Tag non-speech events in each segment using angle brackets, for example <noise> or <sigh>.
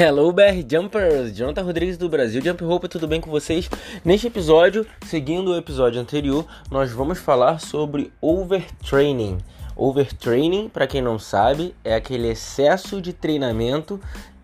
Hello BR Jumpers, Jonathan Rodrigues do Brasil Jump Rope, tudo bem com vocês? Neste episódio, seguindo o episódio anterior, nós vamos falar sobre overtraining. Overtraining, para quem não sabe, é aquele excesso de treinamento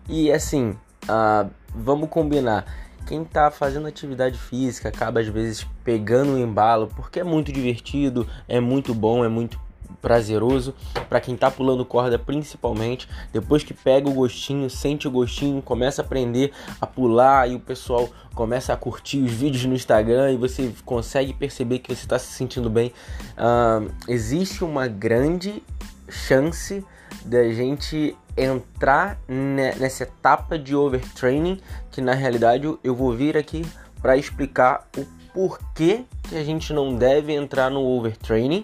e assim, uh, vamos combinar. Quem está fazendo atividade física acaba às vezes pegando o embalo porque é muito divertido, é muito bom, é muito prazeroso para quem tá pulando corda principalmente. Depois que pega o gostinho, sente o gostinho, começa a aprender a pular e o pessoal começa a curtir os vídeos no Instagram e você consegue perceber que você está se sentindo bem. Uh, existe uma grande chance da gente entrar nessa etapa de overtraining que na realidade eu vou vir aqui para explicar o porquê que a gente não deve entrar no overtraining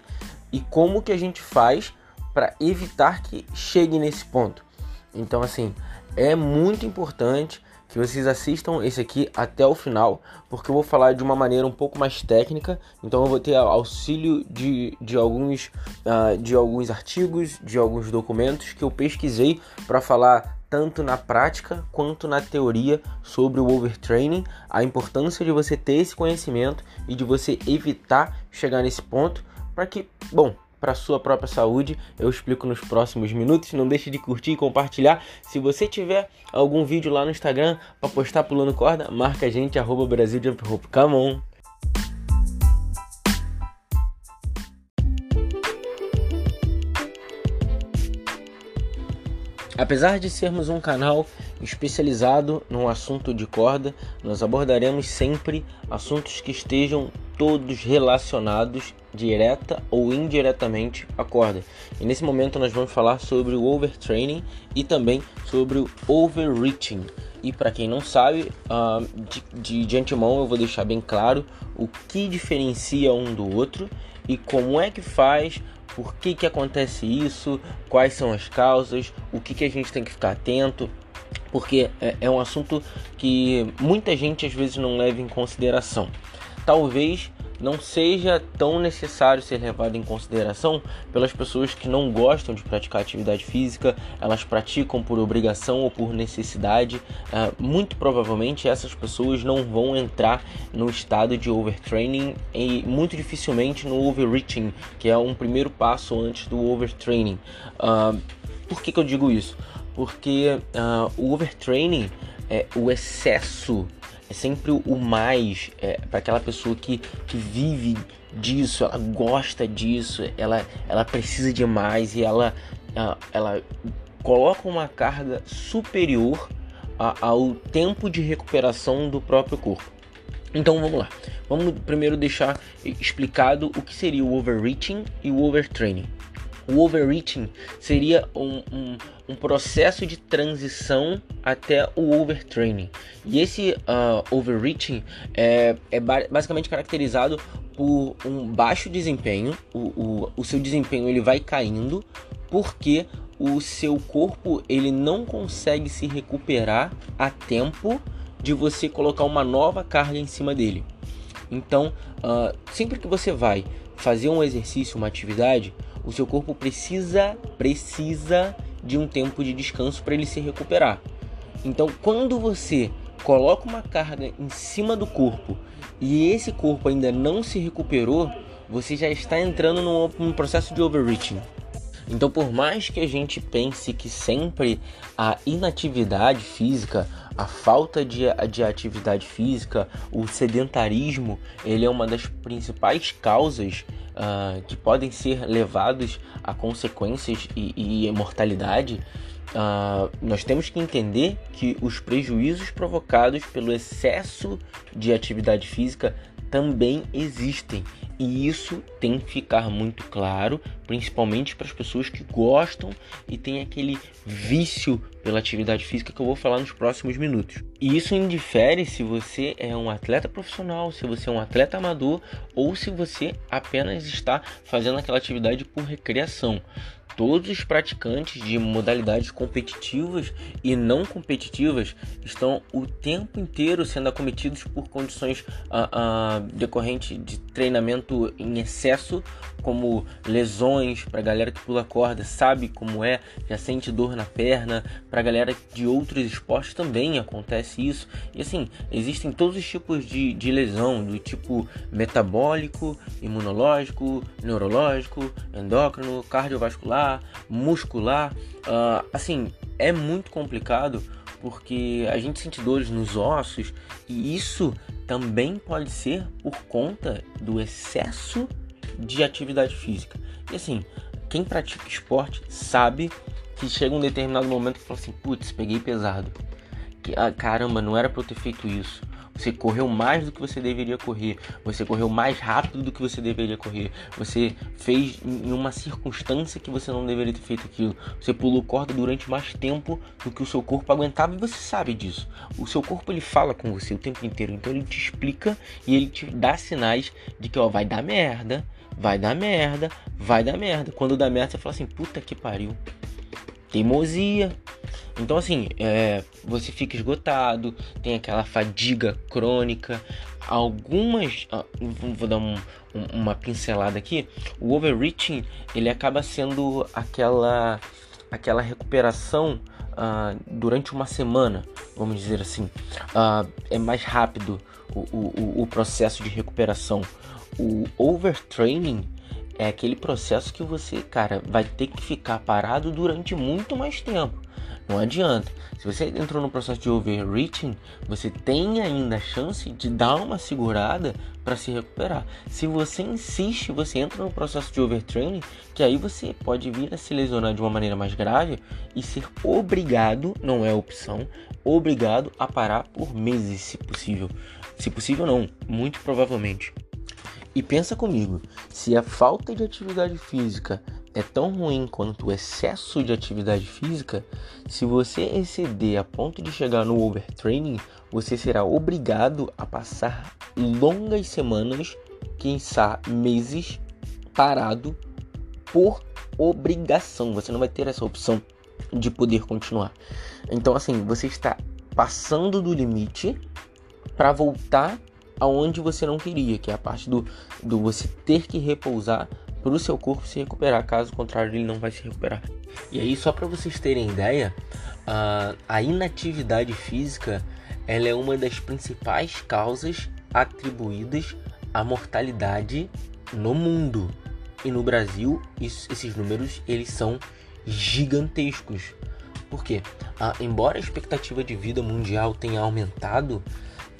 e como que a gente faz para evitar que chegue nesse ponto. Então, assim, é muito importante que vocês assistam esse aqui até o final, porque eu vou falar de uma maneira um pouco mais técnica. Então, eu vou ter auxílio de, de, alguns, uh, de alguns artigos, de alguns documentos que eu pesquisei para falar tanto na prática quanto na teoria sobre o overtraining, a importância de você ter esse conhecimento e de você evitar chegar nesse ponto para que, bom, para sua própria saúde. Eu explico nos próximos minutos. Não deixe de curtir e compartilhar. Se você tiver algum vídeo lá no Instagram para postar pulando corda, marca a gente arroba Brasil Jump Rope. Come on! Apesar de sermos um canal especializado no assunto de corda, nós abordaremos sempre assuntos que estejam todos relacionados direta ou indiretamente à corda. E nesse momento nós vamos falar sobre o overtraining e também sobre o overreaching. E para quem não sabe, uh, de, de, de antemão eu vou deixar bem claro o que diferencia um do outro e como é que faz, por que, que acontece isso, quais são as causas, o que, que a gente tem que ficar atento, porque é, é um assunto que muita gente às vezes não leva em consideração talvez não seja tão necessário ser levado em consideração pelas pessoas que não gostam de praticar atividade física, elas praticam por obrigação ou por necessidade. Uh, muito provavelmente essas pessoas não vão entrar no estado de overtraining e muito dificilmente no overreaching, que é um primeiro passo antes do overtraining. Uh, por que, que eu digo isso? Porque uh, o overtraining é o excesso é sempre o mais é, para aquela pessoa que, que vive disso, ela gosta disso, ela, ela precisa de mais e ela, ela, ela coloca uma carga superior a, ao tempo de recuperação do próprio corpo. Então vamos lá, vamos primeiro deixar explicado o que seria o overreaching e o overtraining. O overreaching seria um, um, um, processo de transição até o overtraining. E esse uh, overreaching é, é basicamente caracterizado por um baixo desempenho. O, o, o seu desempenho ele vai caindo porque o seu corpo ele não consegue se recuperar a tempo de você colocar uma nova carga em cima dele. Então, uh, sempre que você vai fazer um exercício, uma atividade, o seu corpo precisa precisa de um tempo de descanso para ele se recuperar. Então, quando você coloca uma carga em cima do corpo e esse corpo ainda não se recuperou, você já está entrando num, num processo de overreaching. Então, por mais que a gente pense que sempre a inatividade física, a falta de, de atividade física, o sedentarismo, ele é uma das principais causas uh, que podem ser levados a consequências e, e mortalidade, uh, nós temos que entender que os prejuízos provocados pelo excesso de atividade física também existem e isso tem que ficar muito claro, principalmente para as pessoas que gostam e têm aquele vício pela atividade física que eu vou falar nos próximos minutos. E isso indifere se você é um atleta profissional, se você é um atleta amador ou se você apenas está fazendo aquela atividade por recreação. Todos os praticantes de modalidades competitivas e não competitivas estão o tempo inteiro sendo acometidos por condições uh, uh, decorrentes de treinamento em excesso, como lesões, para galera que pula corda sabe como é, já sente dor na perna, para galera de outros esportes também acontece isso. E assim, existem todos os tipos de, de lesão, do tipo metabólico, imunológico, neurológico, endócrino, cardiovascular, muscular. Uh, assim, é muito complicado porque a gente sente dores nos ossos e isso também pode ser por conta do excesso de atividade física. E assim, quem pratica esporte sabe que chega um determinado momento que fala assim: putz, peguei pesado. Que, ah, caramba, não era para eu ter feito isso. Você correu mais do que você deveria correr. Você correu mais rápido do que você deveria correr. Você fez em uma circunstância que você não deveria ter feito aquilo. Você pulou corda durante mais tempo do que o seu corpo aguentava e você sabe disso. O seu corpo ele fala com você o tempo inteiro. Então ele te explica e ele te dá sinais de que ó, vai dar merda, vai dar merda, vai dar merda. Quando dá merda, você fala assim: puta que pariu. Teimosia, então, assim, é, você fica esgotado, tem aquela fadiga crônica. Algumas, vou dar um, uma pincelada aqui. O overreaching ele acaba sendo aquela, aquela recuperação uh, durante uma semana, vamos dizer assim. Uh, é mais rápido o, o, o processo de recuperação. O overtraining é aquele processo que você, cara, vai ter que ficar parado durante muito mais tempo. Não adianta. Se você entrou no processo de overreaching, você tem ainda a chance de dar uma segurada para se recuperar. Se você insiste, você entra no processo de overtraining, que aí você pode vir a se lesionar de uma maneira mais grave e ser obrigado, não é opção, obrigado a parar por meses, se possível. Se possível não, muito provavelmente. E pensa comigo, se a falta de atividade física é tão ruim quanto o excesso de atividade física, se você exceder a ponto de chegar no overtraining, você será obrigado a passar longas semanas, quem sabe meses, parado por obrigação. Você não vai ter essa opção de poder continuar. Então, assim, você está passando do limite para voltar aonde você não queria, que é a parte do, do você ter que repousar para o seu corpo se recuperar, caso contrário ele não vai se recuperar. E aí só para vocês terem ideia, a inatividade física ela é uma das principais causas atribuídas à mortalidade no mundo. E no Brasil isso, esses números eles são gigantescos. Por quê? Uh, embora a expectativa de vida mundial tenha aumentado,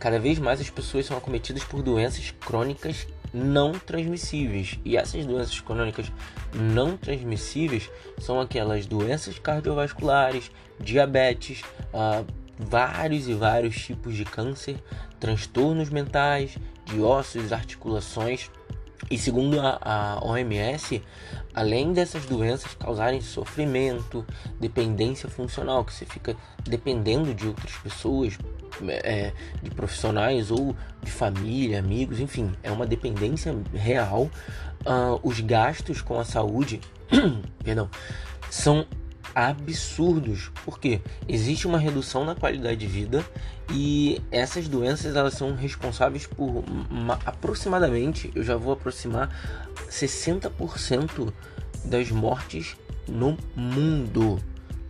cada vez mais as pessoas são acometidas por doenças crônicas não transmissíveis. E essas doenças crônicas não transmissíveis são aquelas doenças cardiovasculares, diabetes, uh, vários e vários tipos de câncer, transtornos mentais, de ossos, articulações. E segundo a, a OMS, além dessas doenças causarem sofrimento, dependência funcional, que você fica dependendo de outras pessoas é, de profissionais ou de família, amigos, enfim, é uma dependência real. Uh, os gastos com a saúde, <clears throat> perdão, são absurdos, porque existe uma redução na qualidade de vida e essas doenças elas são responsáveis por uma, aproximadamente, eu já vou aproximar 60% das mortes no mundo,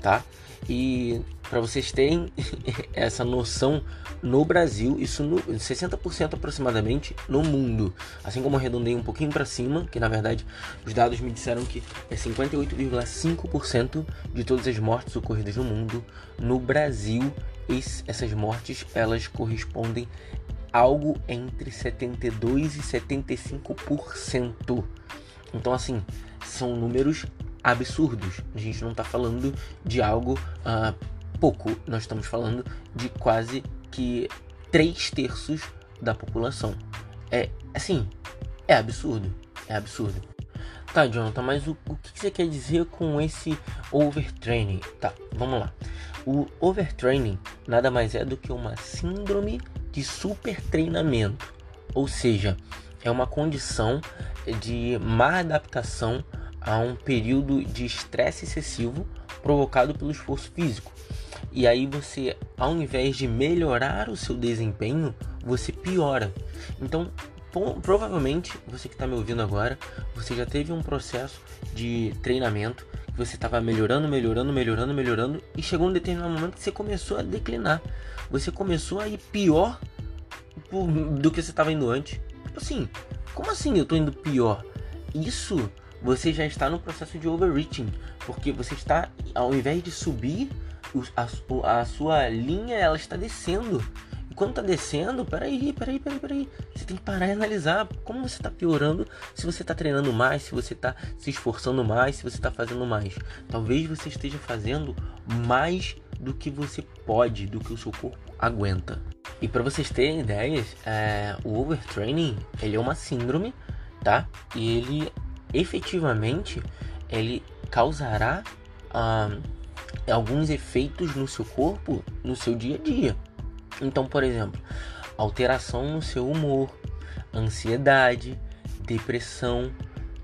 tá? E para vocês terem <laughs> essa noção, no Brasil, isso no 60% aproximadamente no mundo. Assim como arredondei um pouquinho para cima, que na verdade os dados me disseram que é 58,5% de todas as mortes ocorridas no mundo. No Brasil, essas mortes elas correspondem algo entre 72 e 75%. Então assim, são números absurdos. A gente não está falando de algo uh, pouco, nós estamos falando de quase que três terços da população. É assim, é absurdo, é absurdo. Tá, Jonathan, mas o, o que você quer dizer com esse overtraining? Tá, vamos lá. O overtraining nada mais é do que uma síndrome de supertreinamento, ou seja, é uma condição de má adaptação a um período de estresse excessivo provocado pelo esforço físico. E aí você, ao invés de melhorar o seu desempenho, você piora. Então, provavelmente você que está me ouvindo agora, você já teve um processo de treinamento que você estava melhorando, melhorando, melhorando, melhorando e chegou um determinado momento que você começou a declinar. Você começou a ir pior do que você estava indo antes. Tipo assim, como assim eu estou indo pior? Isso você já está no processo de overreaching, porque você está, ao invés de subir, a, a sua linha ela está descendo. E quando está descendo, peraí, peraí, peraí, peraí. Você tem que parar e analisar como você está piorando, se você está treinando mais, se você está se esforçando mais, se você está fazendo mais. Talvez você esteja fazendo mais do que você pode, do que o seu corpo aguenta. E para vocês terem ideias, é, o overtraining ele é uma síndrome, tá? E ele efetivamente ele causará ah, alguns efeitos no seu corpo no seu dia a dia. Então, por exemplo, alteração no seu humor, ansiedade, depressão,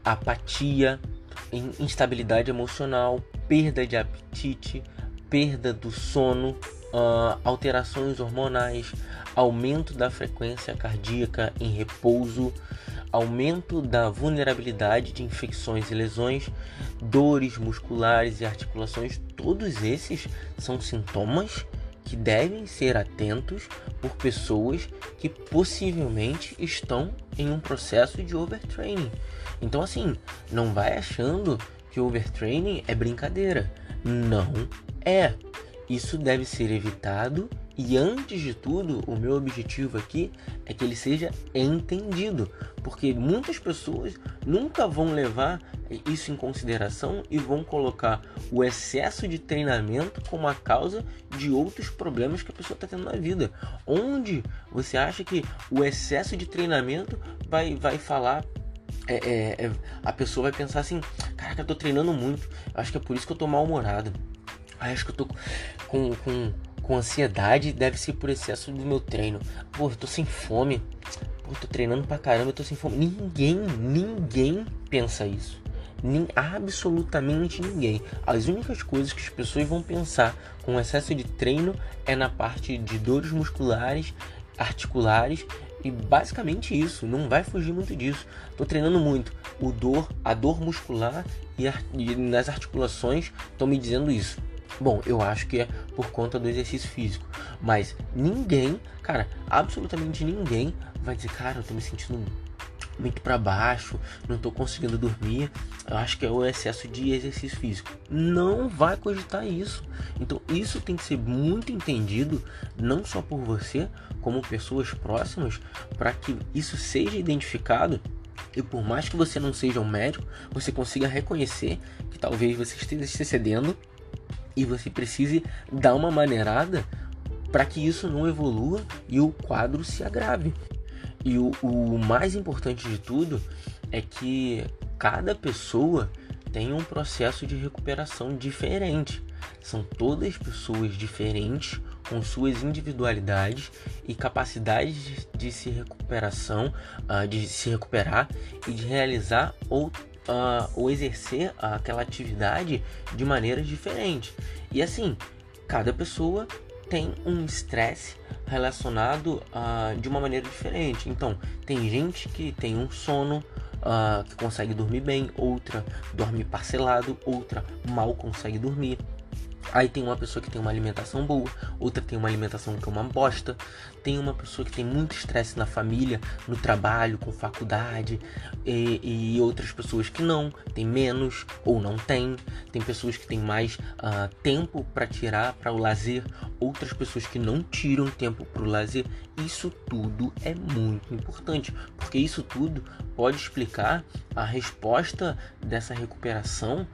apatia, instabilidade emocional, perda de apetite, perda do sono, alterações hormonais, aumento da frequência cardíaca em repouso, aumento da vulnerabilidade de infecções e lesões, dores musculares e articulações, todos esses são sintomas que devem ser atentos por pessoas que possivelmente estão em um processo de overtraining. Então assim, não vai achando que overtraining é brincadeira. Não é. Isso deve ser evitado e antes de tudo, o meu objetivo aqui é que ele seja entendido, porque muitas pessoas nunca vão levar isso em consideração e vão colocar o excesso de treinamento como a causa de outros problemas que a pessoa está tendo na vida. Onde você acha que o excesso de treinamento vai, vai falar é, é, é, a pessoa vai pensar assim: caraca, eu tô treinando muito, acho que é por isso que eu tô mal-humorado. Acho que eu tô com, com, com ansiedade, deve ser por excesso do meu treino. Pô, eu tô sem fome. Pô, tô treinando pra caramba, eu tô sem fome. Ninguém, ninguém pensa isso. Nem, absolutamente ninguém. As únicas coisas que as pessoas vão pensar com excesso de treino é na parte de dores musculares, articulares e basicamente isso. Não vai fugir muito disso. Tô treinando muito. O dor, a dor muscular e, e nas articulações estão me dizendo isso. Bom, eu acho que é por conta do exercício físico. Mas ninguém, cara, absolutamente ninguém vai dizer, cara, eu tô me sentindo muito para baixo, não tô conseguindo dormir. Eu acho que é o excesso de exercício físico. Não vai cogitar isso. Então, isso tem que ser muito entendido, não só por você, como pessoas próximas, para que isso seja identificado e por mais que você não seja um médico, você consiga reconhecer que talvez você esteja se excedendo e você precise dar uma maneirada para que isso não evolua e o quadro se agrave. E o, o mais importante de tudo é que cada pessoa tem um processo de recuperação diferente. São todas pessoas diferentes, com suas individualidades e capacidades de se recuperação, uh, de se recuperar e de realizar ou uh, ou exercer aquela atividade de maneiras diferentes. E assim, cada pessoa tem um estresse relacionado uh, de uma maneira diferente. Então, tem gente que tem um sono uh, que consegue dormir bem, outra dorme parcelado, outra mal consegue dormir. Aí tem uma pessoa que tem uma alimentação boa, outra tem uma alimentação que é uma bosta, tem uma pessoa que tem muito estresse na família, no trabalho, com faculdade, e, e outras pessoas que não, tem menos ou não tem. Tem pessoas que têm mais uh, tempo para tirar para o lazer, outras pessoas que não tiram tempo para o lazer. Isso tudo é muito importante, porque isso tudo pode explicar a resposta dessa recuperação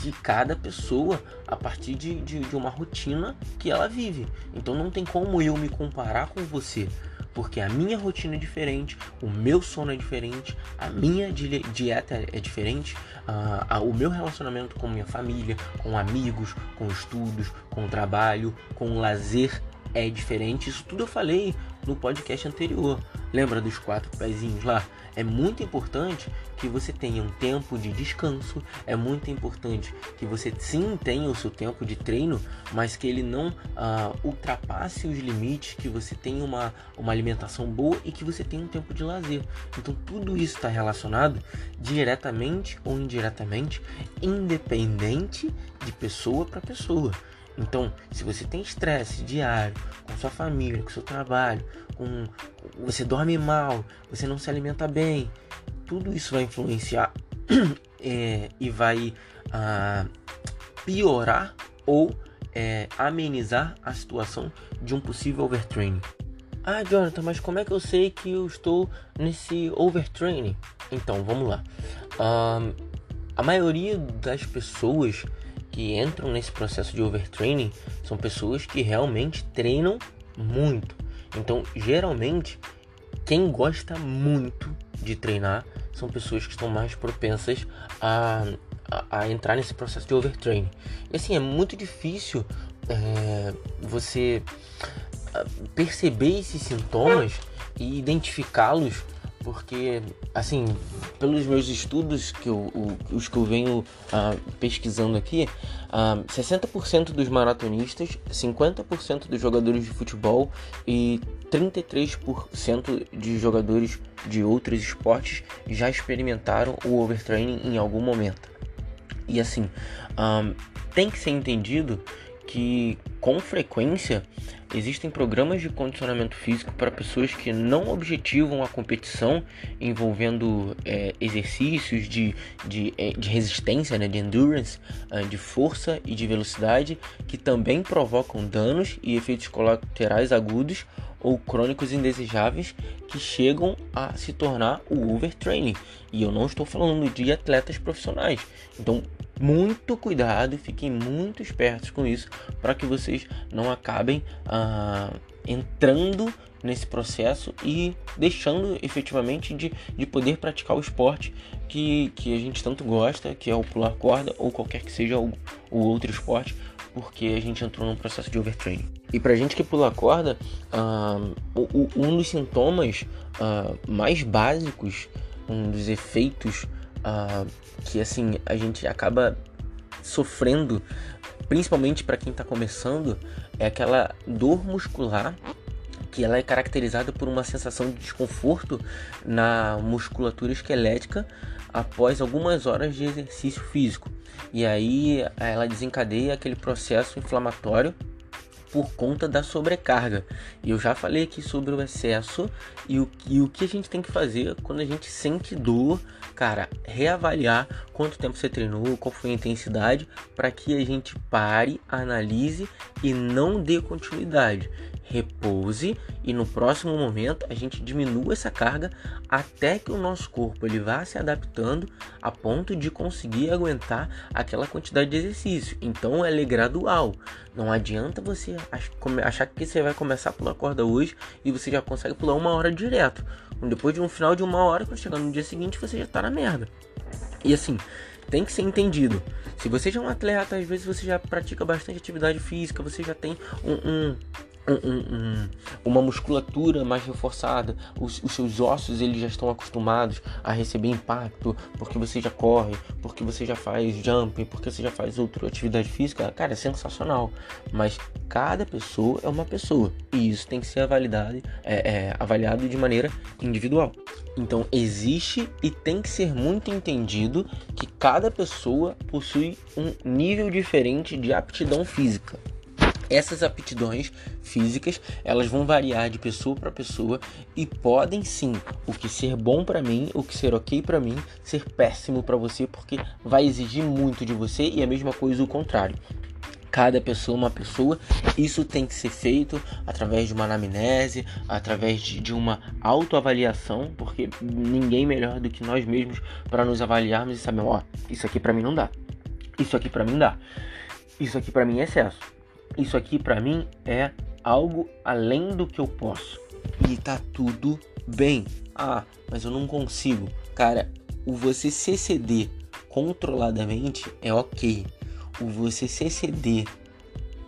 de cada pessoa a partir de, de, de, uma rotina que ela vive. Então não tem como eu me comparar com você, porque a minha rotina é diferente, o meu sono é diferente, a minha dieta é diferente, a, a, o meu relacionamento com minha família, com amigos, com estudos, com trabalho, com lazer é diferente. Isso tudo eu falei no podcast anterior. Lembra dos quatro pezinhos lá? É muito importante que você tenha um tempo de descanso, é muito importante que você sim tenha o seu tempo de treino, mas que ele não uh, ultrapasse os limites, que você tenha uma, uma alimentação boa e que você tenha um tempo de lazer. Então tudo isso está relacionado diretamente ou indiretamente, independente de pessoa para pessoa. Então, se você tem estresse diário com sua família, com seu trabalho, com você dorme mal, você não se alimenta bem, tudo isso vai influenciar <clears throat> é, e vai ah, piorar ou é, amenizar a situação de um possível overtraining. Ah, Jonathan, mas como é que eu sei que eu estou nesse overtraining? Então, vamos lá. Um, a maioria das pessoas que entram nesse processo de overtraining são pessoas que realmente treinam muito. Então, geralmente, quem gosta muito de treinar são pessoas que estão mais propensas a, a, a entrar nesse processo de overtraining. E assim, é muito difícil é, você ah, perceber esses sintomas e identificá-los porque assim pelos meus estudos que eu, os que eu venho uh, pesquisando aqui uh, ah, 60% dos maratonistas 50% dos jogadores de futebol e 33% de jogadores de outros esportes já experimentaram o overtraining em algum momento. E assim ah, tem que ser entendido que com frequência existem programas de condicionamento físico para pessoas que não objetivam a competição envolvendo é, exercícios de, de, é, de resistência, né, de endurance, é, de força e de velocidade que também provocam danos e efeitos colaterais agudos ou crônicos indesejáveis que chegam a se tornar o overtraining. E eu não estou falando de atletas profissionais. Então, muito cuidado, fiquem muito espertos com isso para que vocês não acabem ah, entrando nesse processo e deixando efetivamente de, de poder praticar o esporte que, que a gente tanto gosta, que é o pular corda ou qualquer que seja o, o outro esporte, porque a gente entrou num processo de overtraining. E pra gente que pula corda, uh, um dos sintomas uh, mais básicos, um dos efeitos uh, que assim a gente acaba sofrendo, principalmente para quem está começando, é aquela dor muscular que ela é caracterizada por uma sensação de desconforto na musculatura esquelética após algumas horas de exercício físico. E aí ela desencadeia aquele processo inflamatório por conta da sobrecarga. E eu já falei aqui sobre o excesso e o, e o que a gente tem que fazer quando a gente sente dor, cara, reavaliar quanto tempo você treinou, qual foi a intensidade, para que a gente pare, analise e não dê continuidade repouse e no próximo momento a gente diminua essa carga até que o nosso corpo ele vá se adaptando a ponto de conseguir aguentar aquela quantidade de exercício. Então ela é gradual. Não adianta você achar que você vai começar a pular corda hoje e você já consegue pular uma hora direto. Depois de um final de uma hora, quando chegar no dia seguinte, você já tá na merda. E assim, tem que ser entendido. Se você já é um atleta, às vezes você já pratica bastante atividade física, você já tem um, um um, um, uma musculatura mais reforçada, os, os, seus ossos eles já estão acostumados a receber impacto, porque você já corre, porque você já faz jump, porque você já faz outra atividade física, cara, é sensacional. Mas cada pessoa é uma pessoa e isso tem que ser avaliado, é, é, avaliado de maneira individual. Então existe e tem que ser muito entendido que cada pessoa possui um nível diferente de aptidão física. Essas aptidões físicas, elas vão variar de pessoa para pessoa e podem sim, o que ser bom para mim, o que ser OK para mim, ser péssimo para você, porque vai exigir muito de você e a mesma coisa o contrário cada pessoa uma pessoa. Isso tem que ser feito através de uma anamnese, através de, de uma autoavaliação, porque ninguém melhor do que nós mesmos para nos avaliarmos e saber, ó, isso aqui para mim não dá. Isso aqui para mim dá. Isso aqui para mim é excesso isso aqui para mim é algo além do que eu posso. E tá tudo bem. Ah, mas eu não consigo. Cara, o você se exceder controladamente é ok. O você se exceder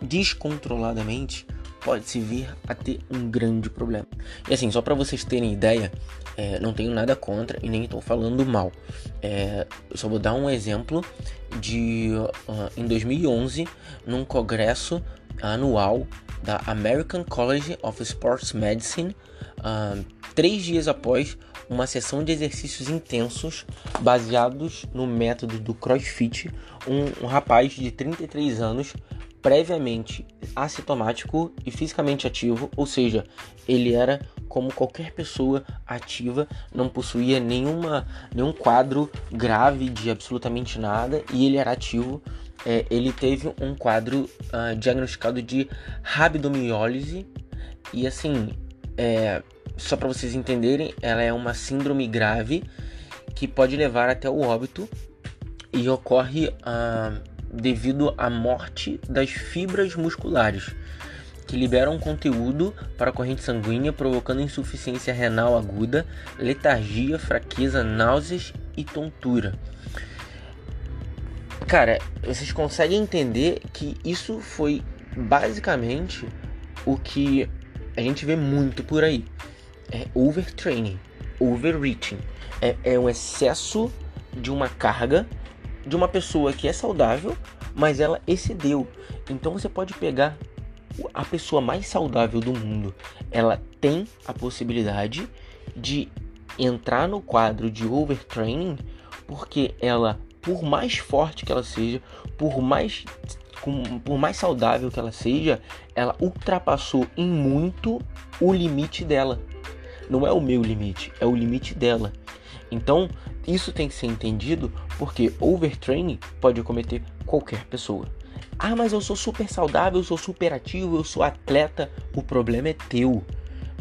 descontroladamente pode se vir a ter um grande problema. E assim, só para vocês terem ideia, é, não tenho nada contra e nem estou falando mal. É, eu só vou dar um exemplo de uh, em 2011, num congresso anual da American College of Sports Medicine, uh, três dias após uma sessão de exercícios intensos baseados no método do CrossFit, um, um rapaz de 33 anos previamente assintomático e fisicamente ativo, ou seja, ele era como qualquer pessoa ativa, não possuía nenhuma, nenhum quadro grave de absolutamente nada e ele era ativo. É, ele teve um quadro uh, diagnosticado de rabdomiólise e assim, é, só para vocês entenderem, ela é uma síndrome grave que pode levar até o óbito e ocorre uh, devido à morte das fibras musculares que liberam conteúdo para a corrente sanguínea, provocando insuficiência renal aguda, letargia, fraqueza, náuseas e tontura. Cara, vocês conseguem entender que isso foi basicamente o que a gente vê muito por aí é overtraining, overreaching. É, é um excesso de uma carga de uma pessoa que é saudável, mas ela excedeu. Então você pode pegar a pessoa mais saudável do mundo, ela tem a possibilidade de entrar no quadro de overtraining, porque ela, por mais forte que ela seja, por mais por mais saudável que ela seja, ela ultrapassou em muito o limite dela não é o meu limite, é o limite dela. Então, isso tem que ser entendido porque overtraining pode cometer qualquer pessoa. Ah, mas eu sou super saudável, eu sou super ativo, eu sou atleta. O problema é teu.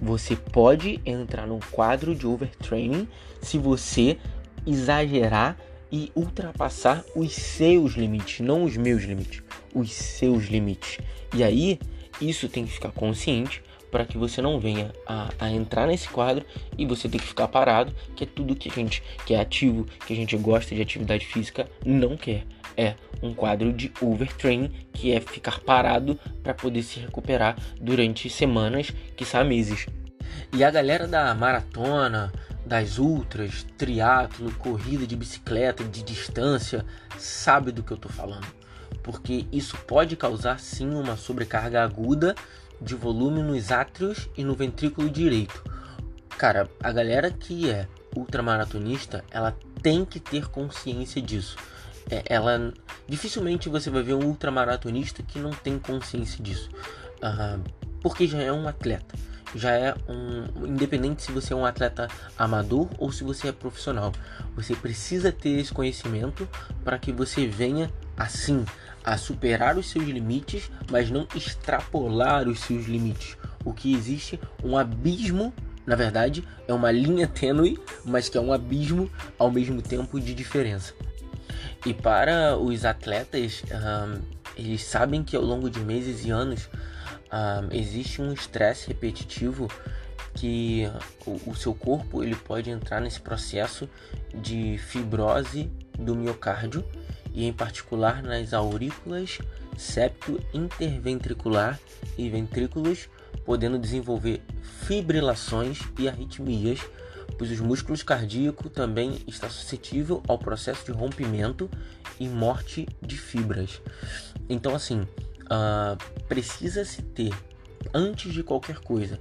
Você pode entrar num quadro de overtraining se você exagerar e ultrapassar os seus limites, não os meus limites, os seus limites. E aí, isso tem que ficar consciente para que você não venha a, a, entrar nesse quadro e você ter que ficar parado, que é tudo que a gente que é ativo, que a gente gosta de atividade física, não quer. É um quadro de overtraining, que é ficar parado para poder se recuperar durante semanas, quiçá meses. E a galera da maratona, das ultras, triatlo, corrida de bicicleta, de distância, sabe do que eu tô falando. Porque isso pode causar sim uma sobrecarga aguda de volume nos átrios e no ventrículo direito. Cara, a galera que é ultramaratonista, ela tem que ter consciência disso. É, ela dificilmente você vai ver um ultramaratonista que não tem consciência disso, porque já é um atleta. Já é um. Independente se você é um atleta amador ou se você é profissional. Você precisa ter esse conhecimento para que você venha assim a superar os seus limites, mas não extrapolar os seus limites. O que existe um abismo, na verdade, é uma linha tênue, mas que é um abismo ao mesmo tempo de diferença. E para os atletas, um, eles sabem que ao longo de meses e anos um, existe um estresse repetitivo que o, o, seu corpo ele pode entrar nesse processo de fibrose do miocárdio e em particular nas aurículas, septo interventricular e ventrículos, podendo desenvolver fibrilações e arritmias, pois os músculos cardíacos também está suscetível ao processo de rompimento e morte de fibras. Então, assim, uh, precisa-se ter, antes de qualquer coisa,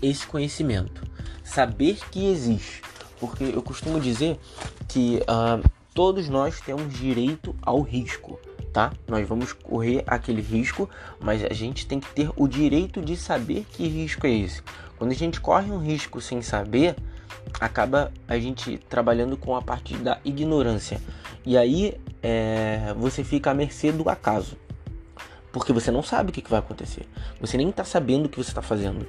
esse conhecimento, saber que existe, porque eu costumo dizer que uh, todos nós temos direito ao risco, tá? Nós vamos correr aquele risco, mas a gente tem que ter o direito de saber que risco é esse. Quando a gente corre um risco sem saber, acaba a gente trabalhando com a parte da ignorância. E aí é, você fica à mercê do acaso. Porque você não sabe o que, vai acontecer. Você nem está sabendo o que você está fazendo.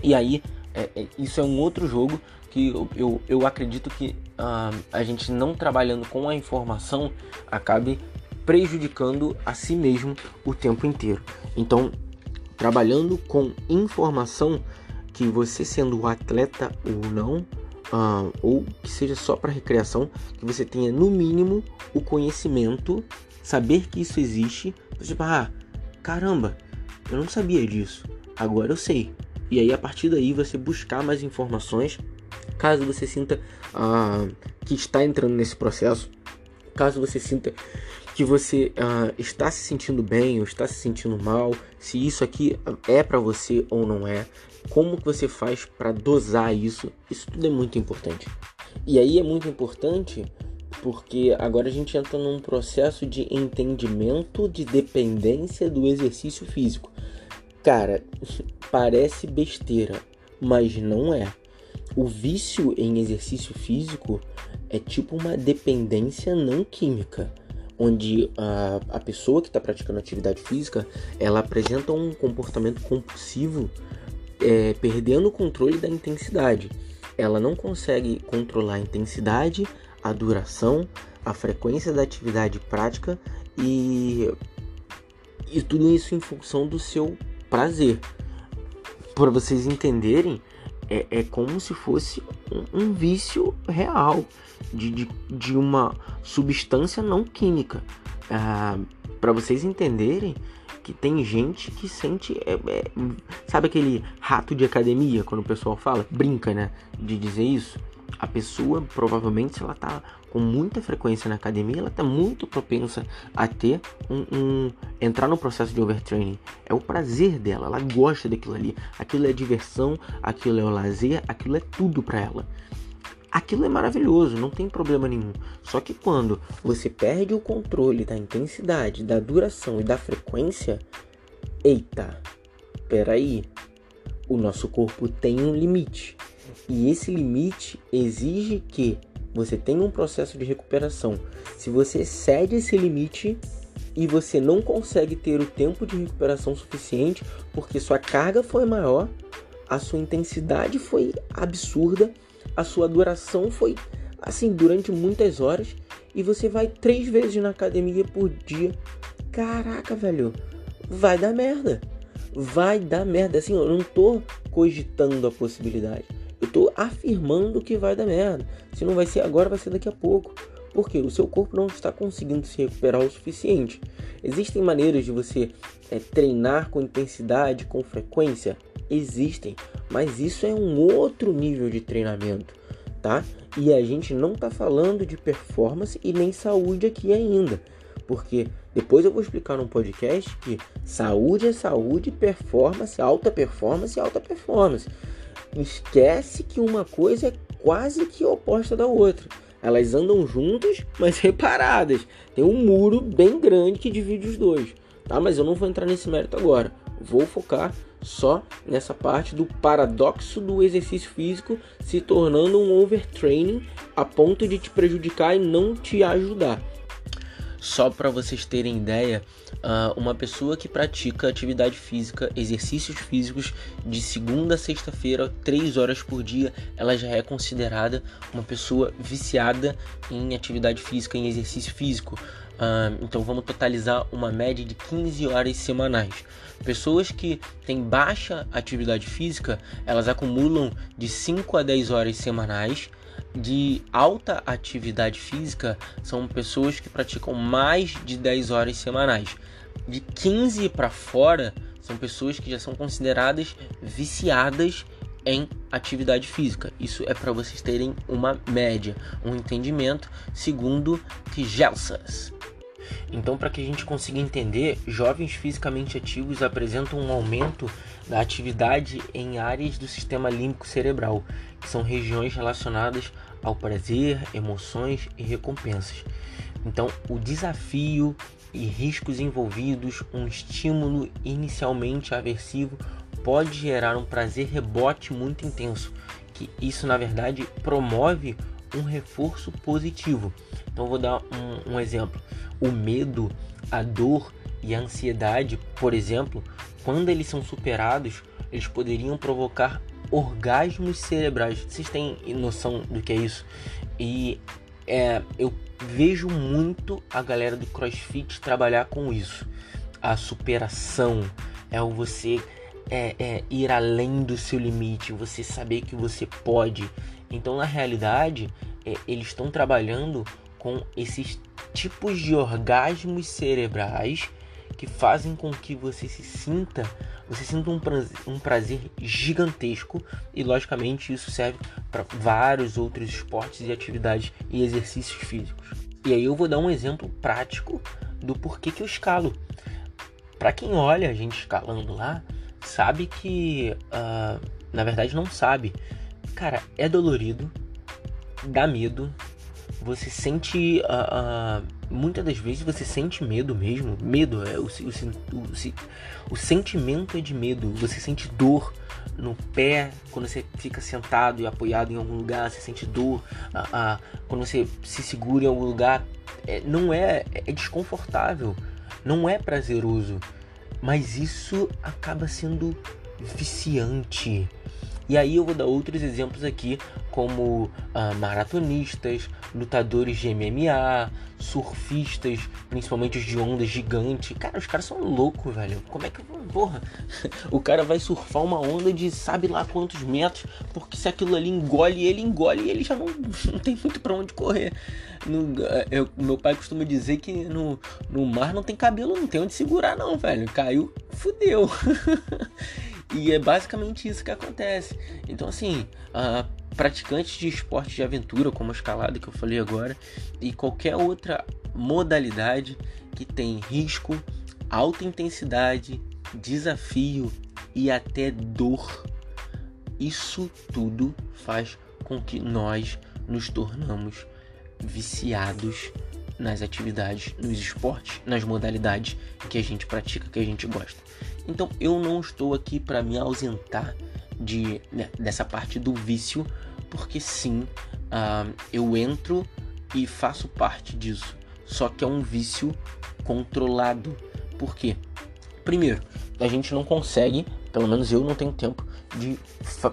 E aí, é, é, isso é um outro jogo que eu, eu, eu acredito que uh, a gente não trabalhando com a informação acabe prejudicando a si mesmo o tempo inteiro. Então, trabalhando com informação que você sendo atleta ou não, uh, ou que seja só para recreação, que você tenha no mínimo o conhecimento, saber que isso existe. Tipo, ah, caramba, eu não sabia disso. agora eu sei. E aí a partir daí você buscar mais informações, caso você sinta ah, que está entrando nesse processo, caso você sinta que você ah, está se sentindo bem ou está se sentindo mal, se isso aqui é para você ou não é, como que você faz para dosar isso, isso tudo é muito importante. E aí é muito importante porque agora a gente entra num processo de entendimento de dependência do exercício físico. Cara, <laughs> parece besteira, mas não é. O vício em exercício físico é tipo uma dependência não química, onde a, a pessoa que está praticando atividade física ela apresenta um comportamento compulsivo, é, perdendo o controle da intensidade. Ela não consegue controlar a intensidade, a duração, a frequência da atividade prática e, e tudo isso em função do seu prazer. Para vocês entenderem, é, é como se fosse um, um vício real de, de, de, uma substância não química. Ah, Para vocês entenderem que tem gente que sente. É, é, sabe aquele rato de academia, quando o pessoal fala? Brinca, né? De dizer isso a pessoa provavelmente se ela está com muita frequência na academia, ela está muito propensa a ter um, um, entrar no processo de overtraining. É o prazer dela, ela gosta daquilo ali. Aquilo é diversão, aquilo é o lazer, aquilo é tudo para ela. Aquilo é maravilhoso, não tem problema nenhum. Só que quando você perde o controle da intensidade, da duração e da frequência, eita, peraí, o nosso corpo tem um limite. E esse limite exige que você tenha um processo de recuperação. Se você cede esse limite e você não consegue ter o tempo de recuperação suficiente porque sua carga foi maior, a sua intensidade foi absurda, a sua duração foi assim durante muitas horas e você vai três vezes na academia por dia. Caraca, velho, vai dar merda. Vai dar merda. Assim, eu não tô cogitando a possibilidade. Eu tô afirmando que vai dar merda. Se não vai ser agora, vai ser daqui a pouco. Porque o seu corpo não está conseguindo se recuperar o suficiente. Existem maneiras de você é, treinar com intensidade, com frequência? Existem, mas isso é um outro nível de treinamento, tá? E a gente não está falando de performance e nem saúde aqui ainda, porque depois eu vou explicar num podcast que saúde é saúde, performance, alta performance, alta performance esquece que uma coisa é quase que oposta da outra. Elas andam juntas, mas <laughs> separadas. Tem um muro bem grande que divide os dois, tá? Mas eu não vou entrar nesse mérito agora. Vou focar só nessa parte do paradoxo do exercício físico se tornando um overtraining a ponto de te prejudicar e não te ajudar. Só para vocês terem ideia, uh, uma pessoa que pratica atividade física, exercícios físicos de segunda a sexta-feira, três horas por dia, ela já é considerada uma pessoa viciada em atividade física, em exercício físico. Uh, então vamos totalizar uma média de 15 horas semanais. Pessoas que têm baixa atividade física, elas acumulam de 5 a 10 horas semanais de alta atividade física são pessoas que praticam mais de 10 horas semanais. De 15 para fora são pessoas que já são consideradas viciadas em atividade física. Isso é para vocês terem uma média, um entendimento segundo Tigelsas. Então, para que a gente consiga entender, jovens fisicamente ativos apresentam um aumento da atividade em áreas do sistema límbico cerebral, que são regiões relacionadas ao prazer, emoções e recompensas. Então, o desafio e riscos envolvidos, um estímulo inicialmente aversivo pode gerar um prazer rebote muito intenso, que isso na verdade promove um reforço positivo. Então vou dar um, um exemplo. O medo, a dor e a ansiedade, por exemplo, quando eles são superados, eles poderiam provocar orgasmos cerebrais. Vocês têm noção do que é isso? E é, eu vejo muito a galera do CrossFit trabalhar com isso. A superação é o você é, é, ir além do seu limite, você saber que você pode. Então, na realidade, é, eles estão trabalhando com esses tipos de orgasmos cerebrais que fazem com que você se sinta, você sinta um prazer, um prazer gigantesco e logicamente isso serve para vários outros esportes e atividades e exercícios físicos. E aí eu vou dar um exemplo prático do porquê que eu escalo. Para quem olha a gente escalando lá, sabe que, uh, na verdade não sabe, cara, é dolorido, dá medo, você sente. Uh, uh, muitas das vezes você sente medo mesmo. Medo é o, o, o, o, sentimento é de medo. Você sente dor no pé quando você fica sentado e apoiado em algum lugar. Você sente dor uh, quando você se segura em algum lugar. É, não é, é desconfortável. Não é prazeroso. Mas isso acaba sendo viciante. E aí eu vou dar outros exemplos aqui, como uh, maratonistas, lutadores de MMA, surfistas, principalmente os de onda gigante. Cara, os caras são loucos, velho. Como é que. Porra, <laughs> o cara vai surfar uma onda de sabe lá quantos metros, porque se aquilo ali engole, ele engole e ele já não, <laughs> não tem muito para onde correr. No, eh, eu, meu pai costuma dizer que no, no mar não tem cabelo, não tem onde segurar, não, velho. Caiu, fudeu. <laughs> E é basicamente isso que acontece. Então, assim, praticantes de esportes de aventura, como a escalada que eu falei agora, e qualquer outra modalidade que tem risco, alta intensidade, desafio e até dor, isso tudo faz com que nós nos tornamos viciados nas atividades, nos esportes, nas modalidades que a gente pratica, que a gente gosta. Então eu não estou aqui para me ausentar de, né, dessa parte do vício, porque sim, uh, eu entro e faço parte disso. Só que é um vício controlado. Por quê? Primeiro, a gente não consegue, pelo menos eu não tenho tempo de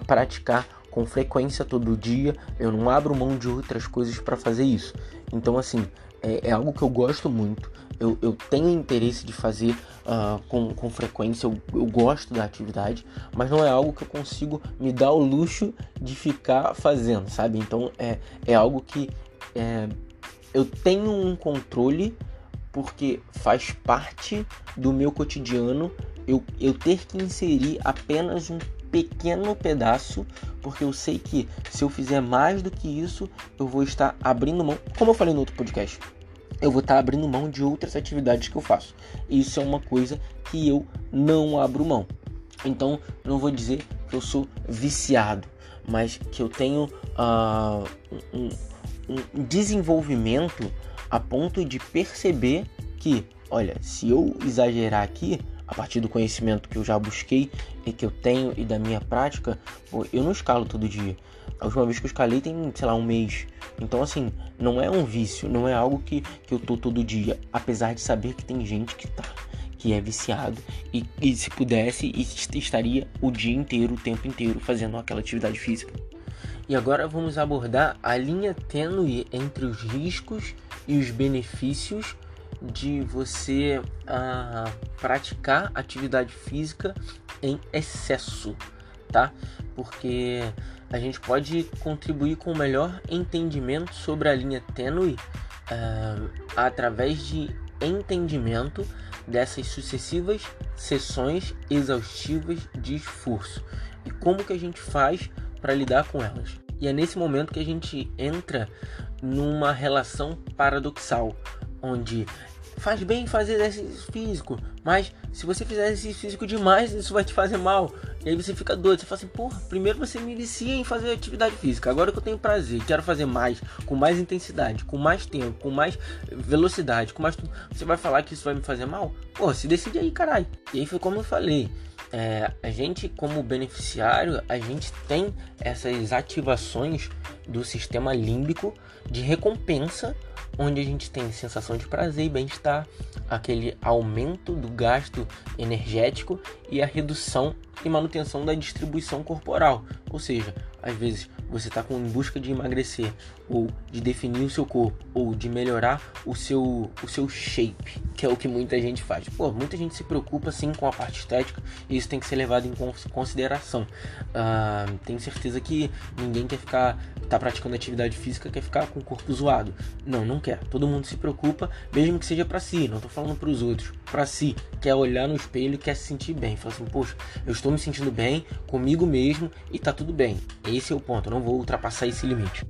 praticar com frequência todo dia. Eu não abro mão de outras coisas para fazer isso. Então, assim, é, é, algo que eu gosto muito. Eu, eu tenho interesse de fazer uh, com, com frequência, eu, eu gosto da atividade, mas não é algo que eu consigo me dar o luxo de ficar fazendo, sabe? Então é, é algo que é, eu tenho um controle porque faz parte do meu cotidiano eu, eu ter que inserir apenas um pequeno pedaço, porque eu sei que se eu fizer mais do que isso, eu vou estar abrindo mão, como eu falei no outro podcast, eu vou estar abrindo mão de outras atividades que eu faço. Isso é uma coisa que eu não abro mão. Então, não vou dizer que eu sou viciado, mas que eu tenho uh, um, um desenvolvimento a ponto de perceber que, olha, se eu exagerar aqui, a partir do conhecimento que eu já busquei e que eu tenho e da minha prática, pô, eu não escalo todo dia. A última vez que eu escalei tem, sei lá, um mês. Então, assim, não é um vício, não é algo que, que eu tô todo dia. Apesar de saber que tem gente que tá, que é viciado e, e se pudesse, estaria o dia inteiro, o tempo inteiro fazendo aquela atividade física. E agora vamos abordar a linha tênue entre os riscos e os benefícios de você uh, praticar atividade física em excesso, tá? Porque a gente pode contribuir com o melhor entendimento sobre a linha tênue uh, através de entendimento dessas sucessivas sessões exaustivas de esforço e como que a gente faz para lidar com elas. E é nesse momento que a gente entra numa relação paradoxal, onde faz bem fazer exercício físico, mas se você fizer exercício físico demais, isso vai te fazer mal. E aí você fica doido, você fala assim, porra, primeiro você me inicia em fazer atividade física, agora que eu tenho prazer, quero fazer mais, com mais intensidade, com mais tempo, com mais velocidade, com mais tudo, você vai falar que isso vai me fazer mal? Pô, se decide aí, caralho. E aí foi como eu falei, é, a gente como beneficiário, a gente tem essas ativações do sistema límbico de recompensa onde a gente tem sensação de prazer e bem-estar, aquele aumento do gasto energético e a redução e manutenção da distribuição corporal. Ou seja, às vezes você está em busca de emagrecer, ou de definir o seu corpo, ou de melhorar o seu, o seu shape, que é o que muita gente faz. Pô, muita gente se preocupa sim com a parte estética e isso tem que ser levado em consideração. Uh, tenho certeza que ninguém quer ficar, tá praticando atividade física, quer ficar com o corpo zoado. Não, não quer. Todo mundo se preocupa, mesmo que seja para si, não tô falando para os outros, para si, quer olhar no espelho e quer se sentir bem. Fala assim, poxa, eu estou me sentindo bem comigo mesmo e tá tudo bem. Esse é o ponto, eu não vou ultrapassar esse limite.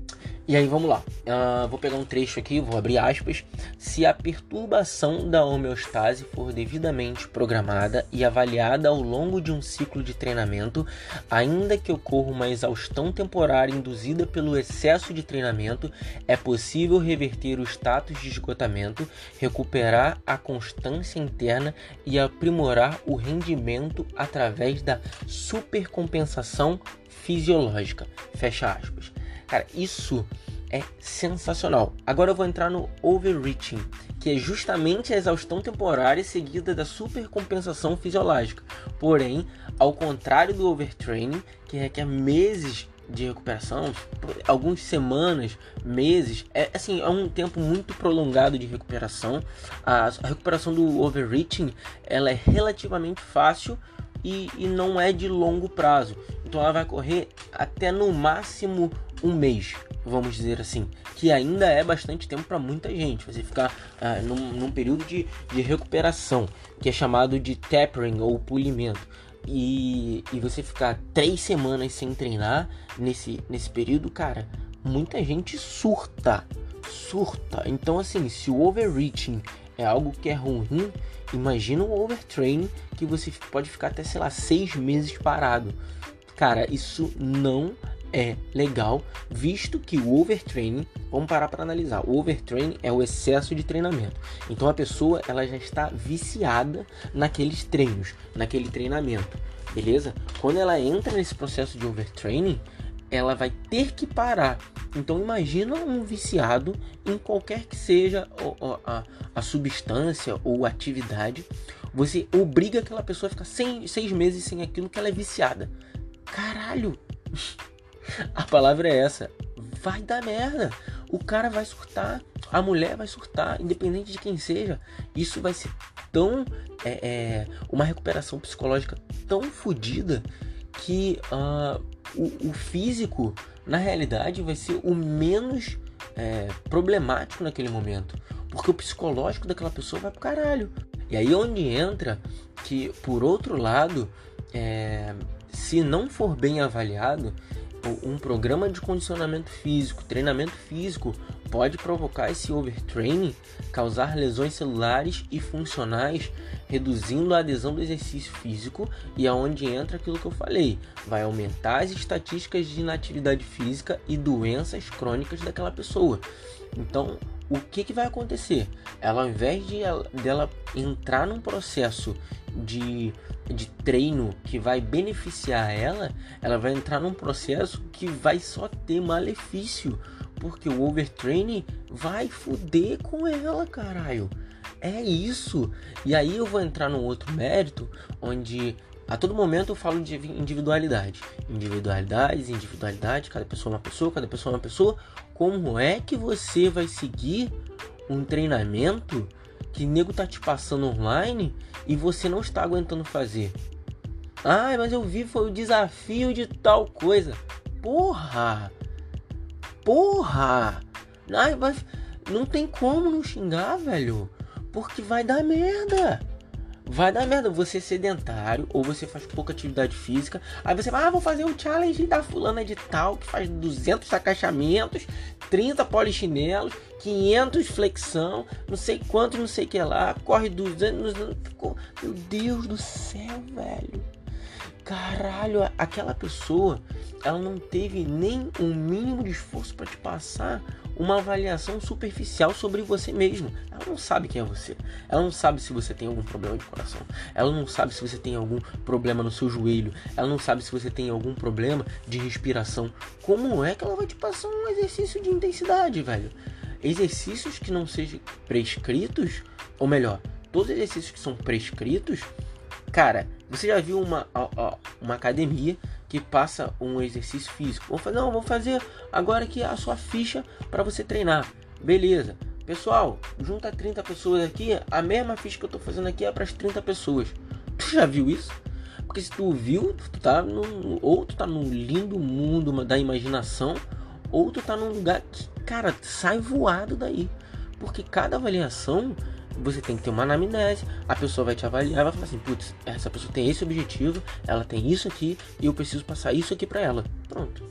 E aí vamos lá. Uh, vou pegar um trecho aqui, vou abrir aspas. Se a perturbação da homeostase for devidamente programada e avaliada ao longo de um ciclo de treinamento, ainda que ocorra uma exaustão temporária induzida pelo excesso de treinamento, é possível reverter o status de esgotamento, recuperar a constância interna e aprimorar o rendimento através da supercompensação fisiológica. Fecha aspas. Cara, isso é sensacional. Agora eu vou entrar no overreaching, que é justamente a exaustão temporária seguida da supercompensação fisiológica. Porém, ao contrário do overtraining, que requer meses de recuperação, algumas semanas, meses, é assim, é um tempo muito prolongado de recuperação. A, recuperação do overreaching, ela é relativamente fácil e, e não é de longo prazo. Então ela vai correr até no máximo um mês, vamos dizer assim, que ainda é bastante tempo para muita gente. Você ficar ah, num, num, período de, de recuperação, que é chamado de tapering ou polimento. E, e você ficar três semanas sem treinar nesse, nesse período, cara, muita gente surta. Surta. Então, assim, se o overreaching é algo que é ruim, imagina o overtraining que você pode ficar até, sei lá, seis meses parado. Cara, isso não é legal, visto que o overtraining, vamos parar para analisar, o overtraining é o excesso de treinamento. Então a pessoa ela já está viciada naqueles treinos, naquele treinamento, beleza? Quando ela entra nesse processo de overtraining, ela vai ter que parar. Então imagina um viciado em qualquer que seja a, a, a substância ou atividade, você obriga aquela pessoa a ficar seis meses sem aquilo que ela é viciada. Caralho! <laughs> A palavra é essa. Vai dar merda. O cara vai surtar, a mulher vai surtar, independente de quem seja. Isso vai ser tão. É, é uma recuperação psicológica tão fodida que uh, o, o, físico, na realidade, vai ser o menos é, problemático naquele momento. Porque o psicológico daquela pessoa vai pro caralho. E aí onde entra que, por outro lado, é, se não for bem avaliado, um programa de condicionamento físico, treinamento físico, pode provocar esse overtraining, causar lesões celulares e funcionais, reduzindo a adesão do exercício físico e aonde entra aquilo que eu falei, vai aumentar as estatísticas de inatividade física e doenças crônicas daquela pessoa. Então, o que, que vai acontecer? Ela, ao invés de ela, dela entrar num processo de, de treino que vai beneficiar ela, ela vai entrar num processo que vai só ter malefício, porque o overtraining vai foder com ela, caralho. É isso. E aí eu vou entrar num outro mérito onde a todo momento eu falo de individualidade. Individualidades, individualidade, cada pessoa é uma pessoa, cada pessoa é uma pessoa. Como é que você vai seguir um treinamento que nego tá te passando online e você não está aguentando fazer? Ah, mas eu vi foi o desafio de tal coisa. Porra! Porra! Ai, mas não tem como não xingar, velho. Porque vai dar merda vai dar merda. Você é sedentário ou você faz pouca atividade física. Aí você vai, ah, vou fazer o challenge da fulana de tal que faz 200 agachamentos, 30 polichinelos, 500 flexão, não sei quanto, não sei que lá, corre 200, meu Deus do céu, velho. Caralho, aquela pessoa, ela não teve nem um mínimo de esforço para te passar uma avaliação superficial sobre você mesmo. Ela não sabe quem é você. Ela não sabe se você tem algum problema de coração. Ela não sabe se você tem algum problema no seu joelho. Ela não sabe se você tem algum problema de respiração. Como é que ela vai te passar um exercício de intensidade, velho? Exercícios que não sejam prescritos, ou melhor, todos os exercícios que são prescritos Cara, você já viu uma, uma academia que passa um exercício físico. Vou fazer, não, vou fazer agora aqui a sua ficha para você treinar. Beleza. Pessoal, junta 30 pessoas aqui, a mesma ficha que eu tô fazendo aqui é para as 30 pessoas. <laughs> Tu já viu isso? Porque se tu viu, tu tá no, ou tu tá num lindo mundo da imaginação, ou tu tá num lugar que, cara, sai voado daí. Porque cada avaliação você tem que ter uma anamnese, a pessoa vai te avaliar, vai falar assim, putz, essa pessoa tem esse objetivo, ela tem isso aqui e eu preciso passar isso aqui para ela. Pronto.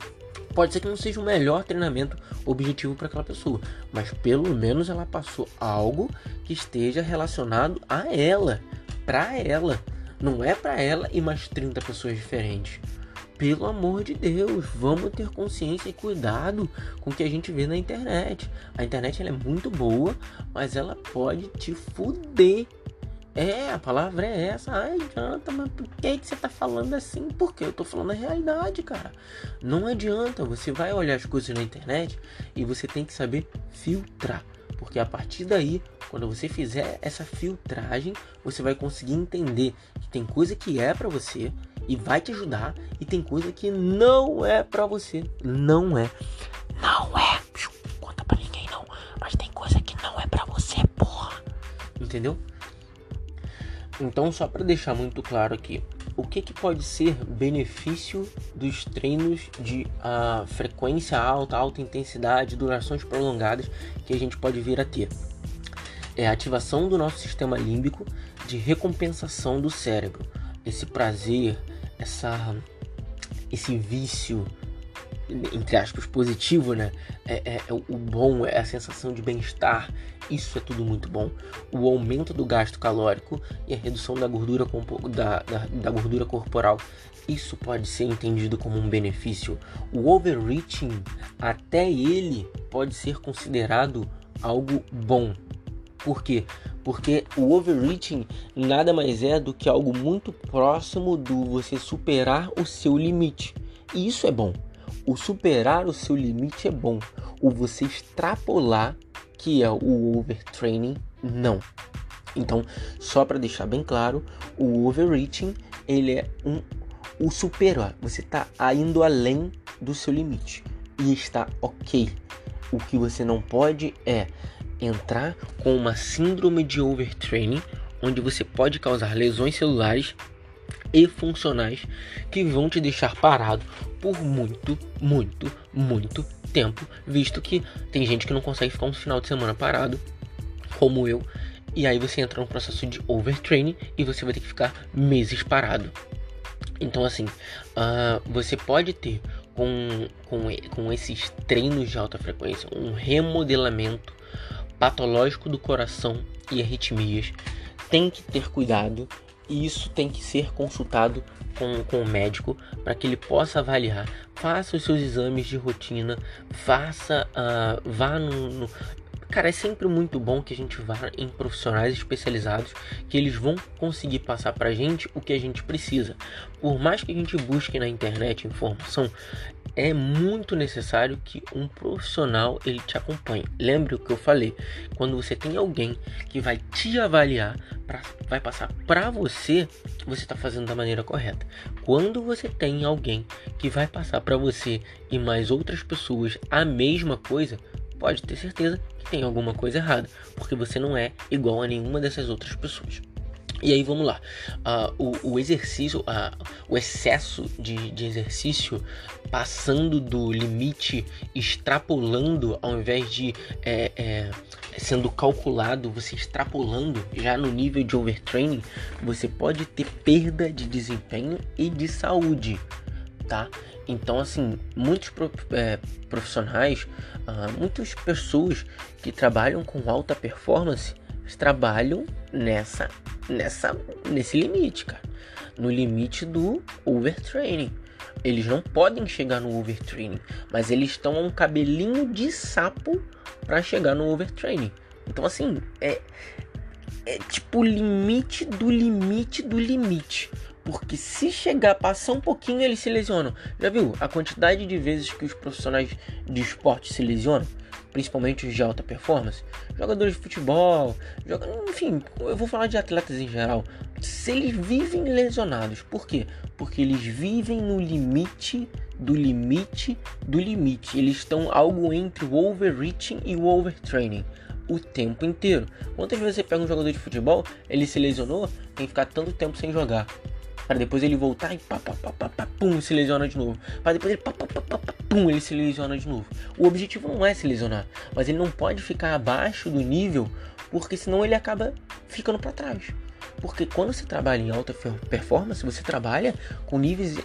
Pode ser que não seja o melhor treinamento objetivo para aquela pessoa, mas pelo menos ela passou algo que esteja relacionado a ela, para ela. Não é para ela e mais 30 pessoas diferentes. Pelo amor de Deus, vamos ter consciência e cuidado com o que a gente vê na internet. A internet é muito boa, mas ela pode te fuder. É, a palavra é essa. Ai, adianta, mas por que, que você tá falando assim? Porque eu tô falando a realidade, cara. Não adianta, você vai olhar as coisas na internet e você tem que saber filtrar. Porque a partir daí, quando você fizer essa filtragem, você vai conseguir entender que tem coisa que é para você e vai te ajudar e tem coisa que não é para você. Não é. Não é. Conta para ninguém não, mas tem coisa que não é para você, porra. Entendeu? Então, só para deixar muito claro aqui, o que, que pode ser benefício dos treinos de uh, frequência alta, alta intensidade, durações prolongadas que a gente pode vir a ter? É a ativação do nosso sistema límbico de recompensação do cérebro. Esse prazer, essa, esse vício, entre aspas, positivo, né? É, é, é, o bom, é a sensação de bem-estar. Isso é tudo muito bom. O aumento do gasto calórico e a redução da gordura, da, da, da gordura corporal. Isso pode ser entendido como um benefício. O overreaching, até ele pode ser considerado algo bom. Por quê? Porque o overreaching nada mais é do que algo muito próximo do você superar o seu limite. E isso é bom. O superar o seu limite é bom. O você extrapolar, que é o overtraining, não. Então, só para deixar bem claro, o overreaching ele é um o superar. Você está indo além do seu limite e está ok. O que você não pode é entrar com uma síndrome de overtraining, onde você pode causar lesões celulares e funcionais que vão te deixar parado por muito, muito, muito tempo, visto que tem gente que não consegue ficar um final de semana parado, como eu, e aí você entra no processo de overtraining e você vai ter que ficar meses parado. Então, assim, uh, você pode ter com, com, com esses treinos de alta frequência um remodelamento patológico do coração e arritmias, tem que ter cuidado e isso tem que ser consultado com, com o médico para que ele possa avaliar. Faça os seus exames de rotina, faça, uh, vá no, no Cara, é sempre muito bom que a gente vá em profissionais especializados que eles vão conseguir passar pra gente o que a gente precisa. Por mais que a gente busque na internet informação, é muito necessário que um profissional ele te acompanhe. Lembre o que eu falei, quando você tem alguém que vai te avaliar, pra, vai passar para você, você está fazendo da maneira correta. Quando você tem alguém que vai passar para você e mais outras pessoas a mesma coisa, pode ter certeza que tem alguma coisa errada, porque você não é igual a nenhuma dessas outras pessoas. E aí vamos lá. Uh, o, o, exercício, uh, o excesso de, de, exercício passando do limite, extrapolando, ao invés de é, é, sendo calculado, você extrapolando já no nível de overtraining, você pode ter perda de desempenho e de saúde, tá? Então, assim, muitos é, profissionais, uh, muitas pessoas que trabalham com alta performance trabalham nessa, nessa, nesse limite, cara. No limite do overtraining. Eles não podem chegar no overtraining, mas eles estão a um cabelinho de sapo para chegar no overtraining. Então, assim, é, é tipo limite do limite do limite. Porque se chegar, passar um pouquinho, eles se lesionam. Já viu a quantidade de vezes que os profissionais de esporte se lesionam? principalmente os de alta performance, jogadores de futebol, joga, enfim, eu vou falar de atletas em geral, se eles vivem lesionados, por quê? Porque eles vivem no limite do limite do limite. Eles estão algo entre o overreaching e o overtraining o tempo inteiro. Quantas vezes você pega um jogador de futebol, ele se lesionou, tem que ficar tanto tempo sem jogar para depois ele voltar e pá, pá, pá, pá, pá, pum, se lesiona de novo. Para depois ele pá, pá, pá, pá, pum, ele se lesiona de novo. O objetivo não é se lesionar, mas ele não pode ficar abaixo do nível, porque senão ele acaba ficando para trás. Porque quando você trabalha em alta performance, você trabalha com níveis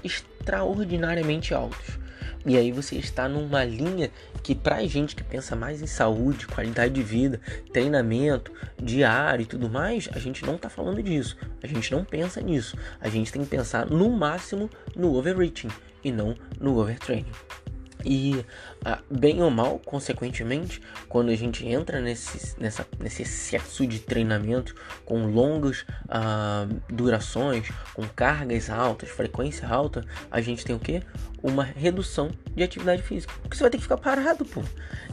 extraordinariamente altos. E aí você está numa linha que pra gente que pensa mais em saúde, qualidade de vida, treinamento diário e tudo mais, a gente não tá falando disso. A gente não pensa nisso. A gente tem que pensar no máximo no overreaching e não no overtraining. E ah, bem ou mal, consequentemente, quando a gente entra nesse, nessa, nesse excesso de treinamento com longas ah, durações, com cargas altas, frequência alta, a gente tem o que? Uma redução de atividade física. Porque você vai ter que ficar parado, pô.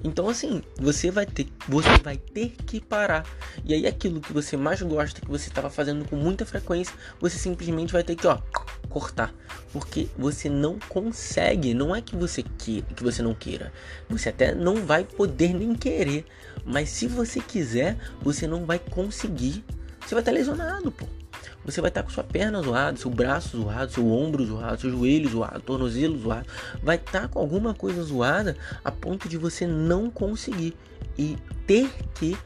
Então assim, você vai ter, você vai ter que parar. E aí aquilo que você mais gosta, que você estava fazendo com muita frequência, você simplesmente vai ter que, ó, cortar, porque você não consegue, não é que você que, que você não queira. Você até não vai poder nem querer, mas se você quiser, você não vai conseguir. Você vai estar lesionado, pô. Você vai estar com sua perna zoada, seu braço zoado, seu ombro zoado, seu joelho zoado, tornozelo zoado. Vai estar com alguma coisa zoada a ponto de você não conseguir e ter que,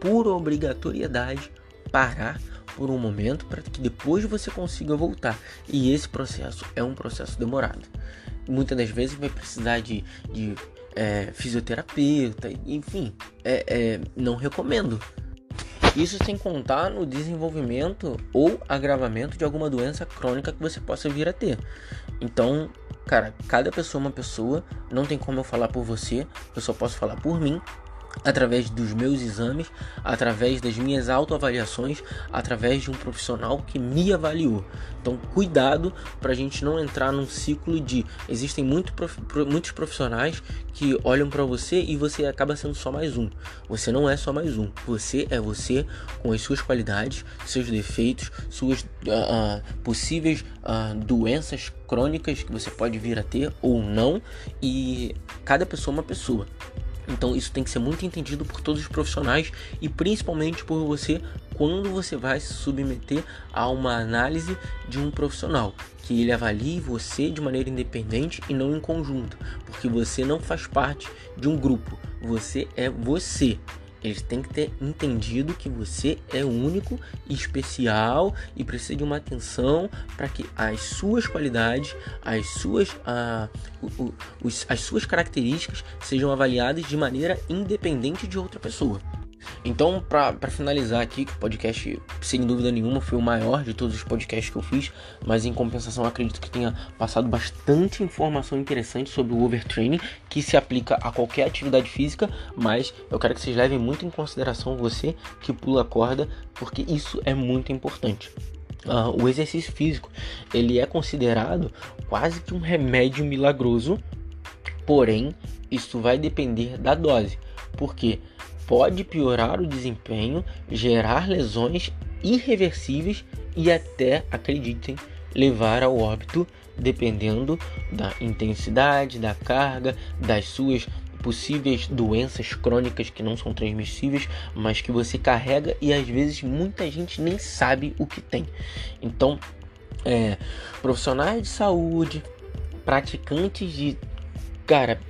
por obrigatoriedade, parar por um momento para que depois você consiga voltar. E esse processo é um processo demorado. Muitas das vezes vai precisar de, de é, fisioterapeuta, enfim, é, é, não recomendo. Isso sem contar no desenvolvimento ou agravamento de alguma doença crônica que você possa vir a ter. Então, cara, cada pessoa é uma pessoa, não tem como eu falar por você, eu só posso falar por mim através dos meus exames, através das minhas autoavaliações, através de um profissional que me avaliou. Então, cuidado para a gente não entrar num ciclo de existem muito prof, muitos profissionais que olham para você e você acaba sendo só mais um. Você não é só mais um. Você é você com as suas qualidades, seus defeitos, suas uh, possíveis uh, doenças crônicas que você pode vir a ter ou não. E cada pessoa é uma pessoa. Então isso tem que ser muito entendido por todos os profissionais e principalmente por você quando você vai se submeter a uma análise de um profissional, que ele avalie você de maneira independente e não em conjunto, porque você não faz parte de um grupo, você é você. Eles têm que ter entendido que você é único e especial e precisa de uma atenção para que as suas qualidades, as suas, uh, os, as suas características sejam avaliadas de maneira independente de outra pessoa. Então, para finalizar aqui, o podcast, sem dúvida nenhuma, foi o maior de todos os podcasts que eu fiz, mas em compensação, acredito que tenha passado bastante informação interessante sobre o overtraining, que se aplica a qualquer atividade física, mas eu quero que vocês levem muito em consideração você que pula corda, porque isso é muito importante. Uh, o exercício físico ele é considerado quase que um remédio milagroso, porém isso vai depender da dose, porque pode piorar o desempenho, gerar lesões irreversíveis e até, acreditem, levar ao óbito, dependendo da intensidade, da carga, das suas possíveis doenças crônicas que não são transmissíveis, mas que você carrega e às vezes muita gente nem sabe o que tem. Então, é, profissionais de saúde, praticantes de cara,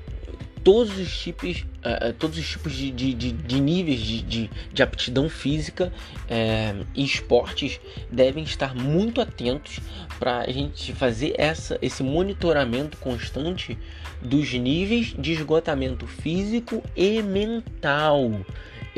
todos os tipos, uh, todos os tipos de, de, de, de níveis de, de, aptidão física uh, e esportes devem estar muito atentos para a gente fazer essa, esse monitoramento constante dos níveis de esgotamento físico e mental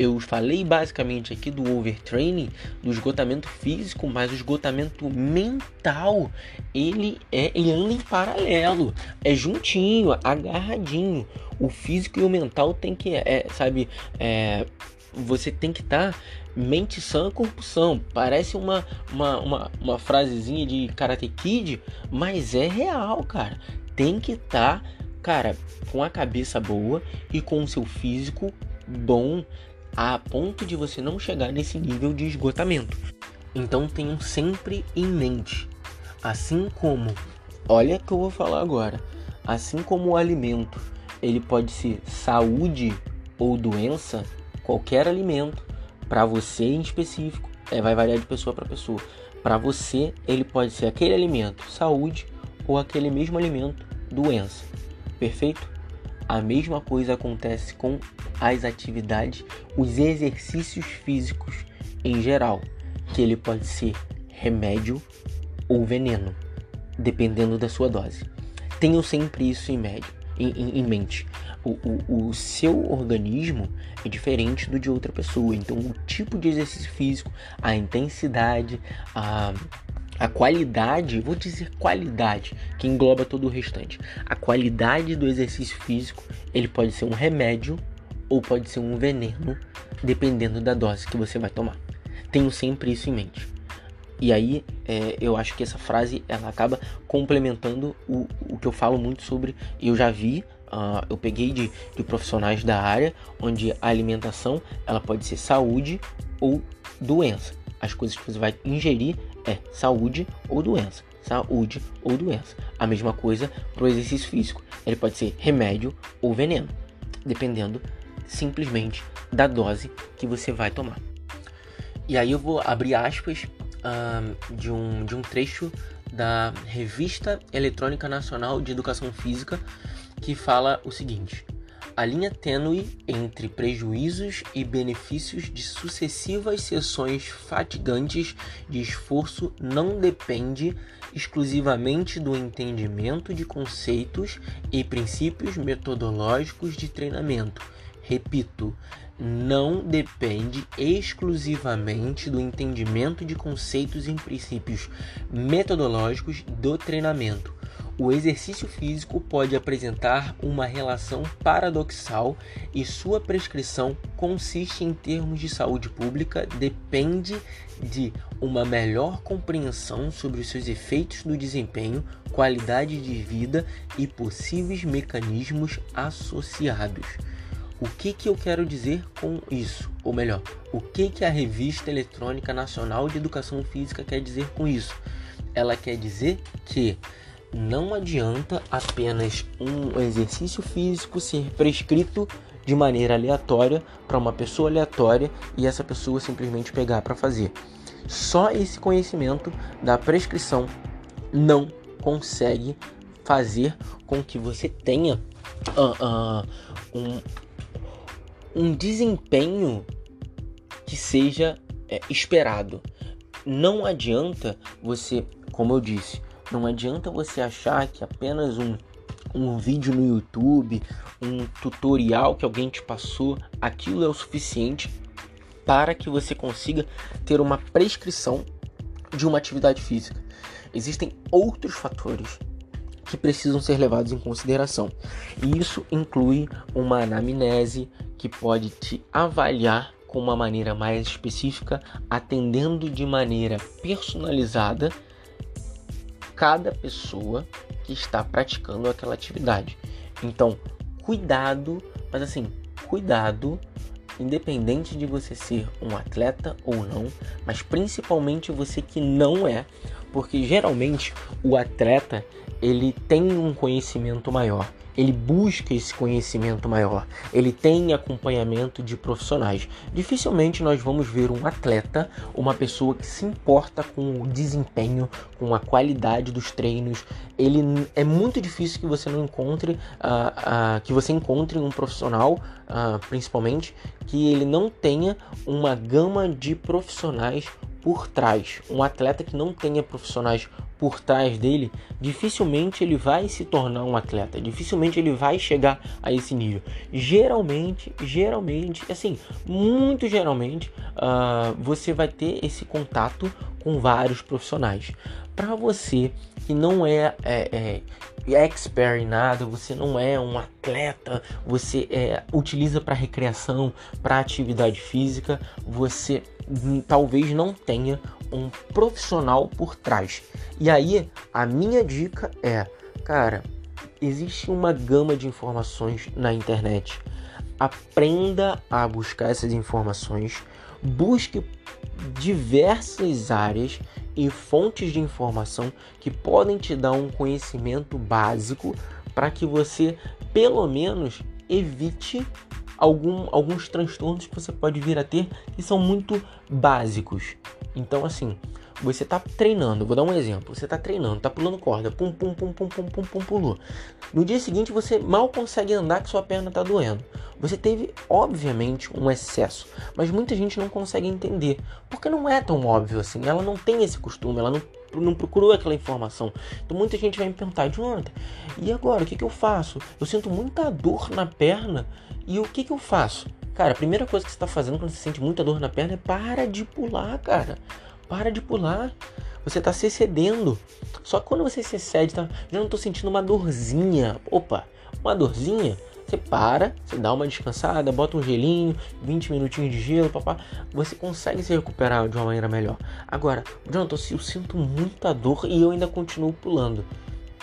eu falei basicamente aqui do overtraining, do esgotamento físico, mas o esgotamento mental, ele é ele anda em paralelo, é juntinho, agarradinho. O físico e o mental tem que, é, sabe, é, você tem que estar tá mente sã, corpo são. Parece uma, uma, uma, uma frasezinha de Karate Kid, mas é real, cara. Tem que estar tá cara, com a cabeça boa e com o seu físico bom a ponto de você não chegar nesse nível de esgotamento. Então tenham sempre em mente, assim como, olha que eu vou falar agora, assim como o alimento, ele pode ser saúde ou doença, qualquer alimento para você em específico, é, vai variar de pessoa para pessoa. Para você, ele pode ser aquele alimento saúde ou aquele mesmo alimento doença. Perfeito? A mesma coisa acontece com as atividades, os exercícios físicos em geral, que ele pode ser remédio ou veneno, dependendo da sua dose. Tenham sempre isso em, médio, em, em, em mente. O, o, o, seu organismo é diferente do de outra pessoa, então o tipo de exercício físico, a intensidade, a, a qualidade, vou dizer qualidade, que engloba todo o restante. A qualidade do exercício físico, ele pode ser um remédio ou pode ser um veneno, dependendo da dose que você vai tomar. Tenho sempre isso em mente. E aí, é, eu acho que essa frase ela acaba complementando o, o que eu falo muito sobre. Eu já vi, uh, eu peguei de, de profissionais da área, onde a alimentação ela pode ser saúde ou doença. As coisas que você vai ingerir é saúde ou doença. Saúde ou doença. A mesma coisa para o exercício físico. Ele pode ser remédio ou veneno, dependendo simplesmente da dose que você vai tomar. E aí eu vou abrir aspas de, um, de um trecho da Revista Eletrônica Nacional de Educação Física que fala o seguinte: a linha tênue entre prejuízos e benefícios de sucessivas sessões fatigantes de esforço não depende exclusivamente do entendimento de conceitos e princípios metodológicos de treinamento. Repito, não depende exclusivamente do entendimento de conceitos e princípios metodológicos do treinamento o exercício físico pode apresentar uma relação paradoxal e sua prescrição consiste em termos de saúde pública depende de uma melhor compreensão sobre os seus efeitos no desempenho, qualidade de vida e possíveis mecanismos associados. O que, que eu quero dizer com isso? Ou melhor, o que, que a Revista Eletrônica Nacional de Educação Física quer dizer com isso? Ela quer dizer que não adianta apenas um exercício físico ser prescrito de maneira aleatória para uma pessoa aleatória e essa pessoa simplesmente pegar para fazer. Só esse conhecimento da prescrição não consegue fazer com que você tenha uh, uh, um, um desempenho que seja é, esperado. Não adianta você, como eu disse, não adianta você achar que apenas um, um vídeo no YouTube, um tutorial que alguém te passou, aquilo é o suficiente para que você consiga ter uma prescrição de uma atividade física. Existem outros fatores que precisam ser levados em consideração. E isso inclui uma anamnese que pode te avaliar com uma maneira mais específica, atendendo de maneira personalizada cada pessoa que está praticando aquela atividade. Então, cuidado, mas assim, cuidado, independente de você ser um atleta ou não, mas principalmente você que não é, porque geralmente o atleta ele tem um conhecimento maior ele busca esse conhecimento maior, ele tem acompanhamento de profissionais. Dificilmente nós vamos ver um atleta, uma pessoa que se importa com o desempenho, com a qualidade dos treinos. Ele é muito difícil que você não encontre, uh, uh, que você encontre um profissional, uh, principalmente, que ele não tenha uma gama de profissionais por trás. Um atleta que não tenha profissionais por trás dele, dificilmente ele vai se tornar um atleta, dificilmente ele vai chegar a esse nível. Geralmente, geralmente, assim, muito geralmente, uh, você vai ter esse contato com vários profissionais. Para você que não é, é, é expert em nada, você não é um atleta, você é, utiliza para recreação, para atividade física, você talvez não tenha um profissional por trás. E aí, a minha dica é, cara, existe uma gama de informações na internet. Aprenda a buscar essas informações, busque diversas áreas e fontes de informação que podem te dar um conhecimento básico para que você, pelo menos, evite algum, alguns transtornos que você pode vir a ter que são muito básicos. Então, assim, você está treinando, vou dar um exemplo. Você está treinando, está pulando corda, pum, pum, pum, pum, pum, pum, pum, pulou. No dia seguinte você mal consegue andar que sua perna está doendo. Você teve, obviamente, um excesso, mas muita gente não consegue entender, porque não é tão óbvio assim. Ela não tem esse costume, ela não não procurou aquela informação. Então muita gente vai me perguntar, Jonathan, e agora o que, que eu faço? Eu sinto muita dor na perna e o que, que eu faço? Cara, a primeira coisa que você está fazendo quando você sente muita dor na perna é para de pular, cara. Para de pular. Você está se excedendo. Só que quando você se excede, tá? já não estou sentindo uma dorzinha. Opa, uma dorzinha. Você para, você dá uma descansada, bota um gelinho, 20 minutinhos de gelo, papá. Você consegue se recuperar de uma maneira melhor. Agora, Jonathan, eu sinto muita dor e eu ainda continuo pulando.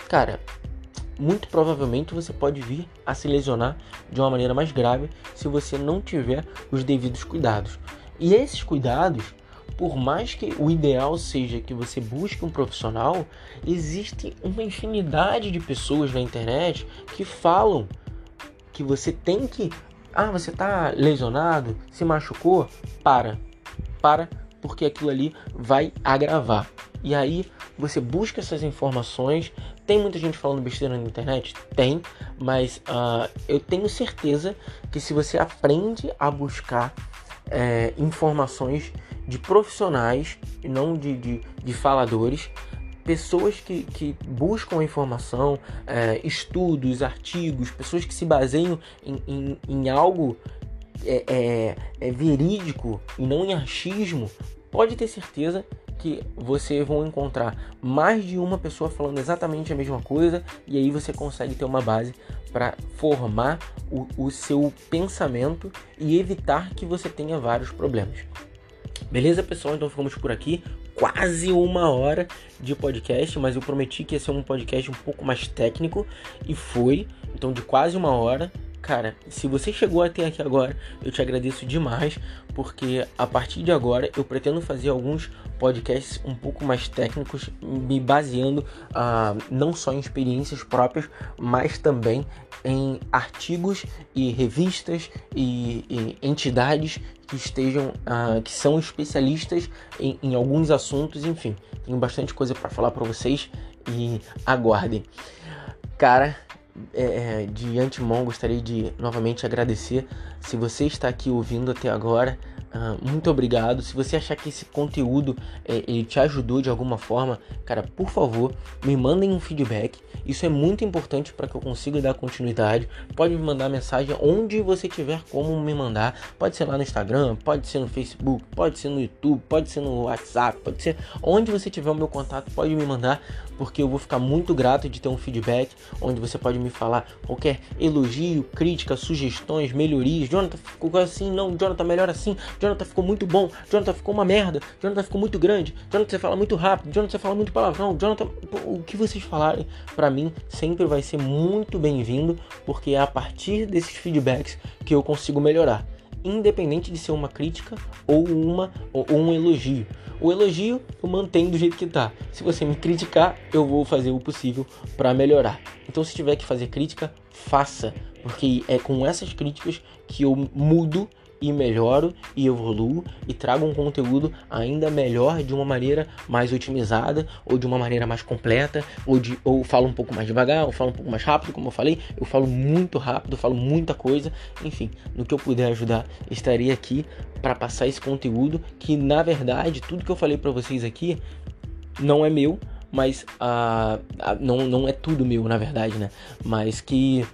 Cara, muito provavelmente você pode vir a se lesionar de uma maneira mais grave se você não tiver os devidos cuidados. E esses cuidados por mais que o ideal seja que você busque um profissional, existe uma infinidade de pessoas na internet que falam que você tem que. Ah, você tá lesionado, se machucou? Para. Para, porque aquilo ali vai agravar. E aí você busca essas informações. Tem muita gente falando besteira na internet? Tem, mas uh, eu tenho certeza que se você aprende a buscar é, informações de profissionais e não de, de, de faladores, pessoas que, que buscam informação, é, estudos, artigos, pessoas que se baseiam em, em, em algo é, é, é, verídico e não em achismo, pode ter certeza que você vão encontrar mais de uma pessoa falando exatamente a mesma coisa e aí você consegue ter uma base para formar o, o seu pensamento e evitar que você tenha vários problemas. Beleza, pessoal? Então ficamos por aqui. Quase uma hora de podcast, mas eu prometi que ia ser um podcast um pouco mais técnico e foi. Então, de quase uma hora. Cara, se você chegou até aqui agora, eu te agradeço demais, porque a partir de agora eu pretendo fazer alguns podcasts um pouco mais técnicos, me baseando uh, não só em experiências próprias, mas também em artigos e revistas e, e entidades que estejam, uh, que são especialistas em, em alguns assuntos, enfim, tenho bastante coisa para falar para vocês e aguardem. Cara, é, é, de antemão gostaria de novamente agradecer se você está aqui ouvindo até agora. Uh, muito obrigado. Se você achar que esse conteúdo é, ele te ajudou de alguma forma, cara, por favor, me mandem um feedback. Isso é muito importante para que eu consiga dar continuidade. Pode me mandar mensagem onde você tiver como me mandar. Pode ser lá no Instagram, pode ser no Facebook, pode ser no YouTube, pode ser no WhatsApp, pode ser onde você tiver o meu contato, pode me mandar, porque eu vou ficar muito grato de ter um feedback onde você pode me falar qualquer elogio, crítica, sugestões, melhorias. Jonathan ficou assim, não, Jonathan melhor assim. Jonathan ficou muito bom, Jonathan ficou uma merda, Jonathan ficou muito grande, Jonathan você fala muito rápido, Jonathan você fala muito palavrão, Jonathan, o que vocês falarem para mim sempre vai ser muito bem-vindo, porque é a partir desses feedbacks que eu consigo melhorar, independente de ser uma crítica ou uma ou um elogio. O elogio eu mantenho do jeito que tá. Se você me criticar, eu vou fazer o possível para melhorar. Então, se tiver que fazer crítica, faça, porque é com essas críticas que eu mudo e melhoro e evoluo e trago um conteúdo ainda melhor de uma maneira mais otimizada ou de uma maneira mais completa ou de ou falo um pouco mais devagar ou falo um pouco mais rápido, como eu falei, eu falo muito rápido, falo muita coisa, enfim, no que eu puder ajudar, estarei aqui para passar esse conteúdo que na verdade tudo que eu falei para vocês aqui não é meu, mas uh, uh, não, não é tudo meu, na verdade, né? Mas que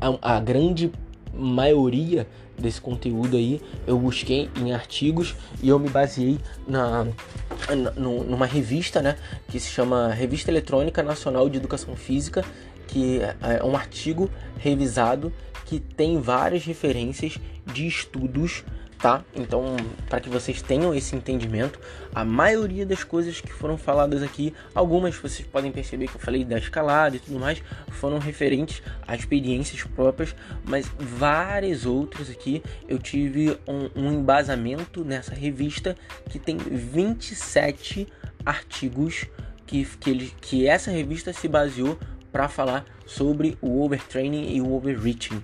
a, a grande maioria desse conteúdo aí eu busquei em artigos e eu me baseei na, na numa revista, né, que se chama Revista Eletrônica Nacional de Educação Física, que é um artigo revisado que tem várias referências de estudos tá? Então, para que vocês tenham esse entendimento, a maioria das coisas que foram faladas aqui, algumas vocês podem perceber que eu falei da escalada e tudo mais, foram referentes a experiências próprias, mas várias outras aqui eu tive um, um embasamento nessa revista que tem 27 artigos que, que, ele, que essa revista se baseou para falar sobre o overtraining e o overreaching,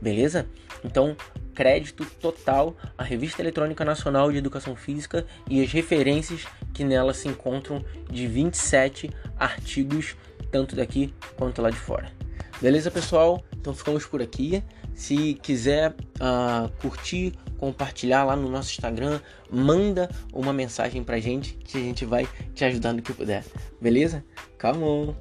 beleza? Então, crédito total à Revista Eletrônica Nacional de Educação Física e as referências que nela se encontram de 27 artigos, tanto daqui quanto lá de fora. Beleza, pessoal? Então ficamos por aqui. Se quiser uh, curtir, compartilhar lá no nosso Instagram, manda uma mensagem pra gente que a gente vai te ajudar no que puder. Beleza? Calma!